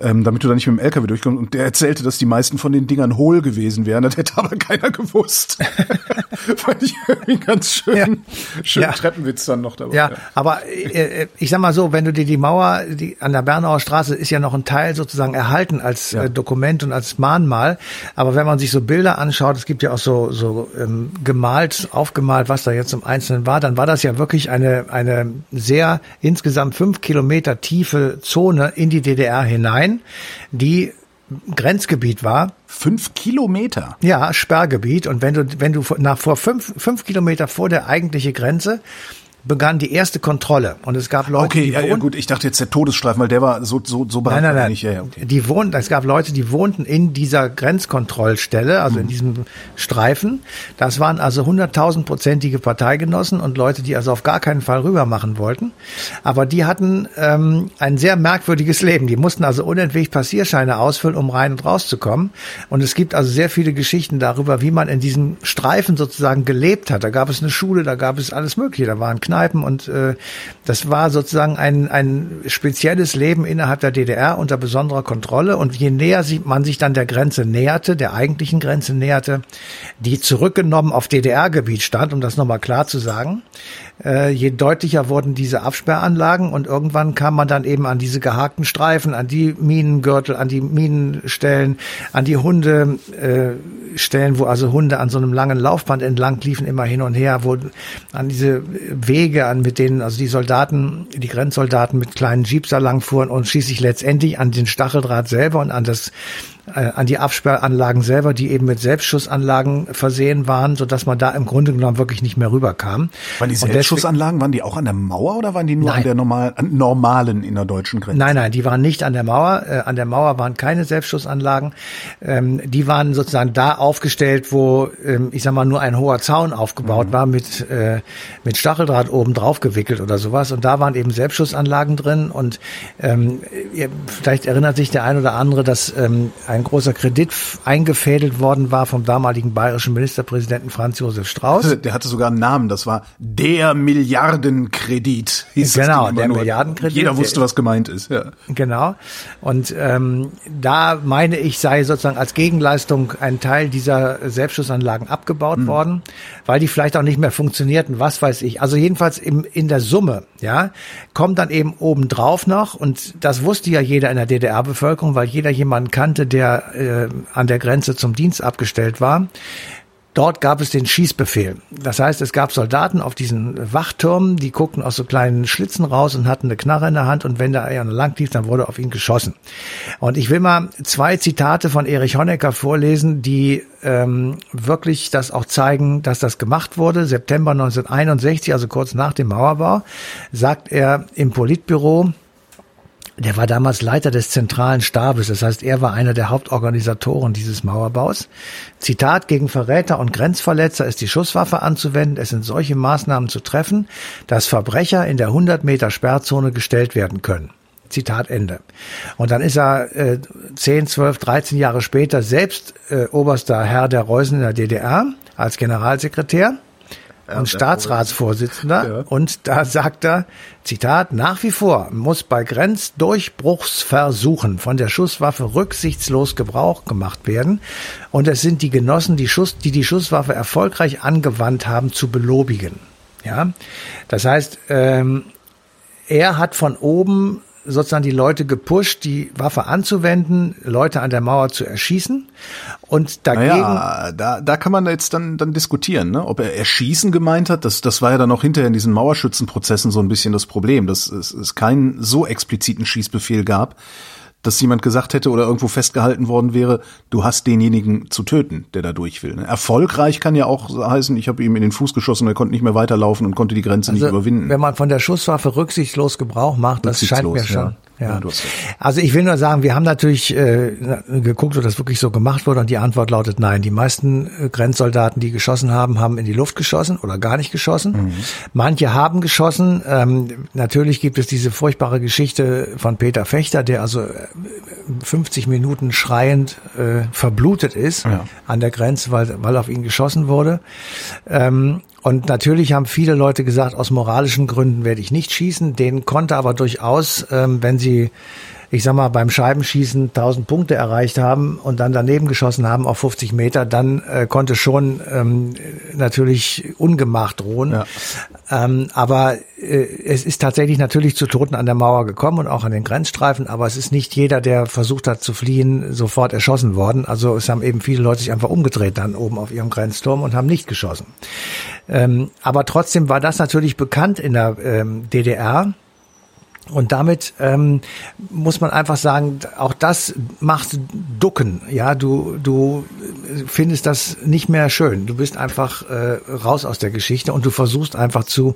Ähm, damit du da nicht mit dem LKW durchkommst. Und der erzählte, dass die meisten von den Dingern hohl gewesen wären. Das hätte aber keiner gewusst. Fand ich irgendwie ganz schön, ja. schön ja. Treppenwitz dann noch dabei. Ja, ja. aber äh, ich sag mal so, wenn du dir die Mauer die, an der Bernauer Straße ist ja noch ein Teil sozusagen erhalten als ja. äh, Dokument und als Mahnmal. Aber wenn man sich sich so Bilder anschaut, es gibt ja auch so, so ähm, gemalt, aufgemalt, was da jetzt im Einzelnen war, dann war das ja wirklich eine, eine sehr insgesamt fünf Kilometer tiefe Zone in die DDR hinein, die Grenzgebiet war. Fünf Kilometer? Ja, Sperrgebiet. Und wenn du, wenn du nach vor fünf, fünf Kilometer vor der eigentliche Grenze begann die erste Kontrolle und es gab Leute, okay, die ja, ja, gut, ich dachte jetzt der Todesstreifen, weil der war so so so nein, nein, nein. Nicht. Ja, ja, okay. Die wohnten, es gab Leute, die wohnten in dieser Grenzkontrollstelle, also mhm. in diesem Streifen. Das waren also hunderttausendprozentige Parteigenossen und Leute, die also auf gar keinen Fall rüber machen wollten. Aber die hatten ähm, ein sehr merkwürdiges Leben. Die mussten also unentwegt Passierscheine ausfüllen, um rein und rauszukommen. Und es gibt also sehr viele Geschichten darüber, wie man in diesem Streifen sozusagen gelebt hat. Da gab es eine Schule, da gab es alles Mögliche. Da waren Kneipen und äh, das war sozusagen ein, ein spezielles Leben innerhalb der DDR unter besonderer Kontrolle. Und je näher man sich dann der Grenze näherte, der eigentlichen Grenze näherte, die zurückgenommen auf DDR-Gebiet stand, um das nochmal klar zu sagen, äh, je deutlicher wurden diese Absperranlagen und irgendwann kam man dann eben an diese gehakten Streifen, an die Minengürtel, an die Minenstellen, an die Hunde, äh, wo also Hunde an so einem langen Laufband entlang liefen, immer hin und her, wo an diese Wege, an mit denen also die Soldaten, die Grenzsoldaten mit kleinen Jeeps da lang fuhren und schließlich letztendlich an den Stacheldraht selber und an das äh, an die Absperranlagen selber, die eben mit Selbstschussanlagen versehen waren, so dass man da im Grunde genommen wirklich nicht mehr rüberkam. Weil die Selbstschuss Selbstschussanlagen, waren die auch an der Mauer oder waren die nur Nein. an der normalen, an normalen innerdeutschen Grenze? Nein, nein, die waren nicht an der Mauer. Äh, an der Mauer waren keine Selbstschussanlagen. Ähm, die waren sozusagen da aufgestellt, wo, ähm, ich sag mal, nur ein hoher Zaun aufgebaut Mhm. war mit, äh, mit Stacheldraht oben drauf gewickelt oder sowas. Und da waren eben Selbstschussanlagen drin. Und ähm, vielleicht erinnert sich der ein oder andere, dass ähm, ein großer Kredit eingefädelt worden war vom damaligen bayerischen Ministerpräsidenten Franz Josef Strauß. Der hatte sogar einen Namen, das war der Milliardenkredit. hieß Genau, der nur. Milliardenkredit. Jeder wusste, was gemeint ist, ja. Genau. Und ähm, da meine ich, sei sozusagen als Gegenleistung ein Teil dieser Selbstschussanlagen abgebaut worden, weil die vielleicht auch nicht mehr funktionierten, was weiß ich. Also jedenfalls im, in der Summe, ja, kommt dann eben obendrauf noch, und das wusste ja jeder in der DDR-Bevölkerung, weil jeder jemanden kannte, der äh, an der Grenze zum Dienst abgestellt war. Dort gab es den Schießbefehl. Das heißt, es gab Soldaten auf diesen Wachtürmen, die guckten aus so kleinen Schlitzen raus und hatten eine Knarre in der Hand und wenn da einer lang lief, dann wurde auf ihn geschossen. Und ich will mal zwei Zitate von Erich Honecker vorlesen, die ähm, wirklich das auch zeigen, dass das gemacht wurde. September 1961, also kurz nach dem Mauerbau, sagt er im Politbüro, der war damals Leiter des zentralen Stabes, das heißt, er war einer der Hauptorganisatoren dieses Mauerbaus. Zitat, gegen Verräter und Grenzverletzer ist die Schusswaffe anzuwenden. Es sind solche Maßnahmen zu treffen, dass Verbrecher in der 100 Meter Sperrzone gestellt werden können. Zitat Ende. Und dann ist er äh, 10, 12, 13 Jahre später selbst äh, oberster Herr der Reusen in der DDR als Generalsekretär und Staatsratsvorsitzender. Ja. Und da sagt er, Zitat, nach wie vor muss bei Grenzdurchbruchsversuchen von der Schusswaffe rücksichtslos Gebrauch gemacht werden. Und es sind die Genossen, die, Schuss, die die Schusswaffe erfolgreich angewandt haben, zu belobigen. Ja, das heißt, ähm, er hat von oben sozusagen die Leute gepusht, die Waffe anzuwenden, Leute an der Mauer zu erschießen. Und dagegen Naja, da, da kann man jetzt dann, dann diskutieren, ne? ob er Erschießen gemeint hat. Das, das war ja dann auch hinterher in diesen Mauerschützenprozessen so ein bisschen das Problem, dass es, es keinen so expliziten Schießbefehl gab, dass jemand gesagt hätte oder irgendwo festgehalten worden wäre, du hast denjenigen zu töten, der da durch will. ne? Erfolgreich kann ja auch heißen, ich habe ihm in den Fuß geschossen, er konnte nicht mehr weiterlaufen und konnte die Grenze nicht Also, überwinden. Wenn man von der Schusswaffe rücksichtslos Gebrauch macht, das scheint mir schon. ja. Ja. Also ich will nur sagen, wir haben natürlich äh, geguckt, ob das wirklich so gemacht wurde und die Antwort lautet nein. Die meisten äh, Grenzsoldaten, die geschossen haben, haben in die Luft geschossen oder gar nicht geschossen. Mhm. Manche haben geschossen. Ähm, natürlich gibt es diese furchtbare Geschichte von Peter Fechter, der also äh, 50 Minuten schreiend äh, verblutet ist Ja. an der Grenze, weil, weil auf ihn geschossen wurde. Ähm, und natürlich haben viele Leute gesagt, aus moralischen Gründen werde ich nicht schießen. Den konnte aber durchaus, ähm, wenn sie, ich sag mal, beim Scheibenschießen 1000 Punkte erreicht haben und dann daneben geschossen haben auf 50 Meter, dann äh, konnte schon ähm, natürlich Ungemach drohen. Ja. Ähm, aber äh, es ist tatsächlich natürlich zu Toten an der Mauer gekommen und auch an den Grenzstreifen, aber es ist nicht jeder, der versucht hat zu fliehen, sofort erschossen worden. Also es haben eben viele Leute sich einfach umgedreht dann oben auf ihrem Grenzturm und haben nicht geschossen. Ähm, aber trotzdem war das natürlich bekannt in der ähm, DDR. Und damit ähm, muss man einfach sagen, auch das macht Ducken. Ja, du du findest das nicht mehr schön. Du bist einfach äh, raus aus der Geschichte und du versuchst einfach zu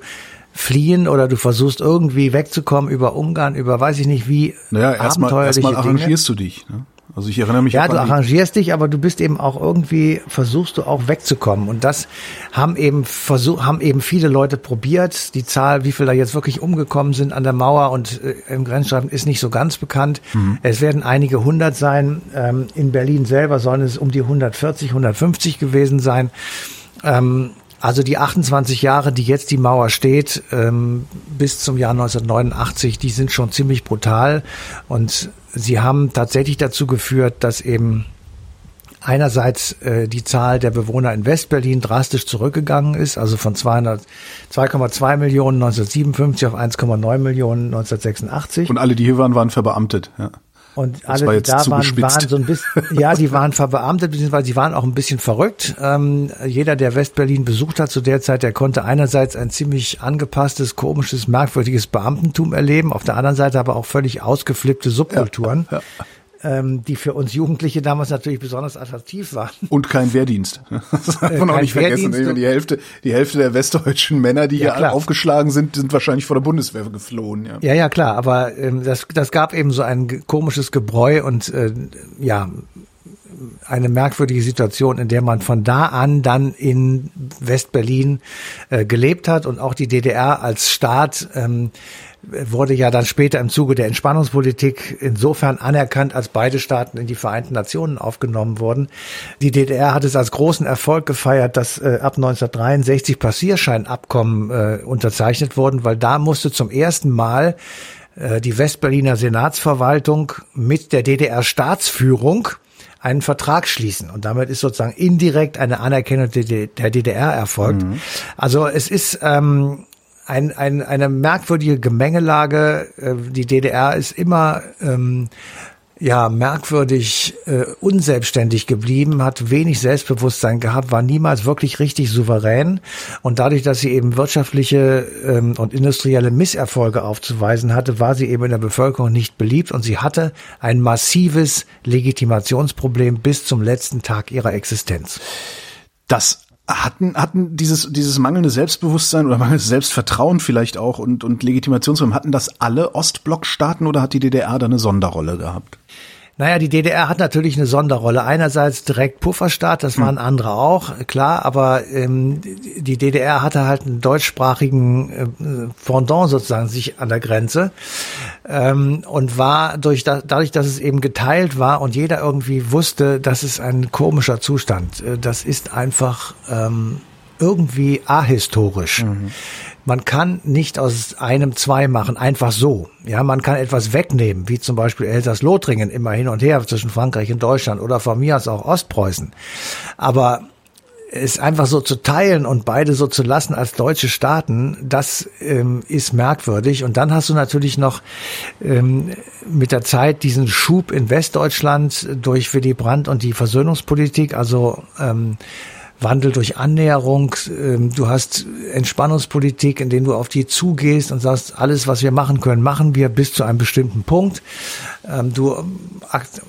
fliehen oder du versuchst irgendwie wegzukommen über Ungarn, über weiß ich nicht wie naja, erstmal erstmal arrangierst du dich. Ne? Also ich erinnere mich Ja, du arrangierst dich, aber du bist eben auch irgendwie, versuchst du auch wegzukommen. Und das haben eben versuch, haben eben viele Leute probiert. Die Zahl, wie viele da jetzt wirklich umgekommen sind an der Mauer und äh, im Grenzstreifen ist nicht so ganz bekannt. Mhm. Es werden einige hundert sein. Ähm, in Berlin selber sollen es um die 140, 150 gewesen sein. Ähm, also die 28 Jahre, die jetzt die Mauer steht, ähm, bis zum Jahr 1989, die sind schon ziemlich brutal. Und sie haben tatsächlich dazu geführt, dass eben einerseits äh, die Zahl der Bewohner in Westberlin drastisch zurückgegangen ist, also von 200 2,2 Millionen 1957 auf 1,9 Millionen 1986. Und alle, die hier waren, waren verbeamtet. Ja. Und alle, war die da waren, waren so ein bisschen, ja, die waren verbeamtet, beziehungsweise sie waren auch ein bisschen verrückt. Ähm, jeder, der Westberlin besucht hat zu der Zeit, der konnte einerseits ein ziemlich angepasstes, komisches, merkwürdiges Beamtentum erleben, auf der anderen Seite aber auch völlig ausgeflippte Subkulturen. Ja, ähm, die für uns Jugendliche damals natürlich besonders attraktiv waren. Und kein Wehrdienst. Das darf man auch nicht vergessen. Die Hälfte, die Hälfte der westdeutschen Männer, die ja, hier aufgeschlagen sind, sind wahrscheinlich vor der Bundeswehr geflohen. Ja, ja, ja klar. Aber ähm, das, das gab eben so ein komisches Gebräu und äh, ja, eine merkwürdige Situation, in der man von da an dann in Westberlin äh, gelebt hat und auch die DDR als Staat ähm, wurde ja dann später im Zuge der Entspannungspolitik insofern anerkannt, als beide Staaten in die Vereinten Nationen aufgenommen wurden. Die DDR hat es als großen Erfolg gefeiert, dass äh, ab 1963 Passierscheinabkommen äh, unterzeichnet wurden, weil da musste zum ersten Mal äh, die Westberliner Senatsverwaltung mit der DDR Staatsführung einen Vertrag schließen. Und damit ist sozusagen indirekt eine Anerkennung der DDR erfolgt. Mhm. Also es ist ähm, ein, ein, eine merkwürdige Gemengelage. Äh, die DDR ist immer ähm, ja merkwürdig äh, unselbstständig geblieben, hat wenig Selbstbewusstsein gehabt, war niemals wirklich richtig souverän und dadurch, dass sie eben wirtschaftliche ähm, und industrielle Misserfolge aufzuweisen hatte, war sie eben in der Bevölkerung nicht beliebt und sie hatte ein massives Legitimationsproblem bis zum letzten Tag ihrer Existenz. Das hatten hatten dieses dieses mangelnde Selbstbewusstsein oder mangelndes Selbstvertrauen vielleicht auch und und Legitimationsraum hatten das alle Ostblockstaaten oder hat die DDR da eine Sonderrolle gehabt? Naja, die DDR hat natürlich eine Sonderrolle. Einerseits direkt Pufferstaat, das waren hm. andere auch, klar, aber ähm, die DDR hatte halt einen deutschsprachigen äh, Pendant sozusagen sich an der Grenze ähm, und war durch da, dadurch, dass es eben geteilt war und jeder irgendwie wusste, das ist ein komischer Zustand. Äh, das ist einfach ähm, irgendwie ahistorisch. Mhm. Man kann nicht aus einem zwei machen, einfach so. Ja, man kann etwas wegnehmen, wie zum Beispiel Elsass-Lothringen immer hin und her zwischen Frankreich und Deutschland oder von mir aus auch Ostpreußen. Aber es einfach so zu teilen und beide so zu lassen als deutsche Staaten, das ähm, ist merkwürdig. Und dann hast du natürlich noch ähm, mit der Zeit diesen Schub in Westdeutschland durch Willy Brandt und die Versöhnungspolitik, also ähm, Wandel durch Annäherung. Ähm, du hast Entspannungspolitik, in denen du auf die zugehst und sagst, alles, was wir machen können, machen wir bis zu einem bestimmten Punkt. Ähm, du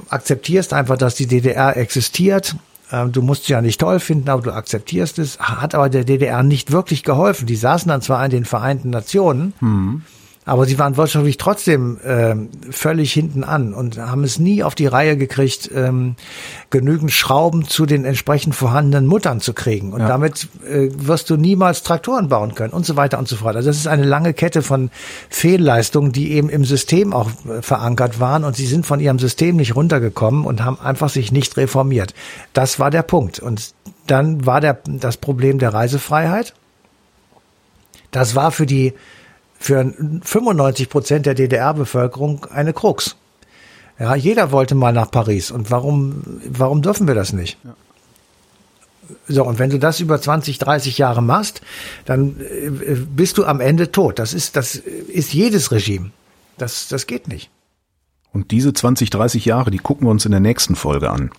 akzeptierst einfach, dass die DDR existiert. Ähm, du musst sie ja nicht toll finden, aber du akzeptierst es. Hat aber der DDR nicht wirklich geholfen. Die saßen dann zwar in den Vereinten Nationen. Mhm aber sie waren wirtschaftlich trotzdem äh, völlig hinten an und haben es nie auf die Reihe gekriegt, ähm, genügend Schrauben zu den entsprechend vorhandenen Muttern zu kriegen. Und ja. damit äh, wirst du niemals Traktoren bauen können und so weiter und so fort. Also das ist eine lange Kette von Fehlleistungen, die eben im System auch äh, verankert waren und sie sind von ihrem System nicht runtergekommen und haben einfach sich nicht reformiert. Das war der Punkt. Und dann war der, das Problem der Reisefreiheit. Das war für die für 95 Prozent der DDR-Bevölkerung eine Krux. Ja, jeder wollte mal nach Paris. Und warum, warum dürfen wir das nicht? Ja. So, und wenn du das über 20, 30 Jahre machst, dann äh, bist du am Ende tot. Das ist, das ist jedes Regime. Das, das geht nicht. Und diese 20, 30 Jahre, die gucken wir uns in der nächsten Folge an.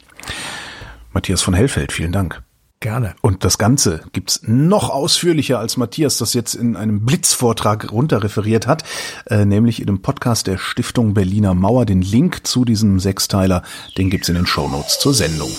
Matthias von Hellfeld, vielen Dank. Gerne. Und das Ganze gibt's noch ausführlicher, als Matthias das jetzt in einem Blitzvortrag runterreferiert hat, äh, nämlich in dem Podcast der Stiftung Berliner Mauer. Den Link zu diesem Sechsteiler, den gibt's in den Shownotes zur Sendung.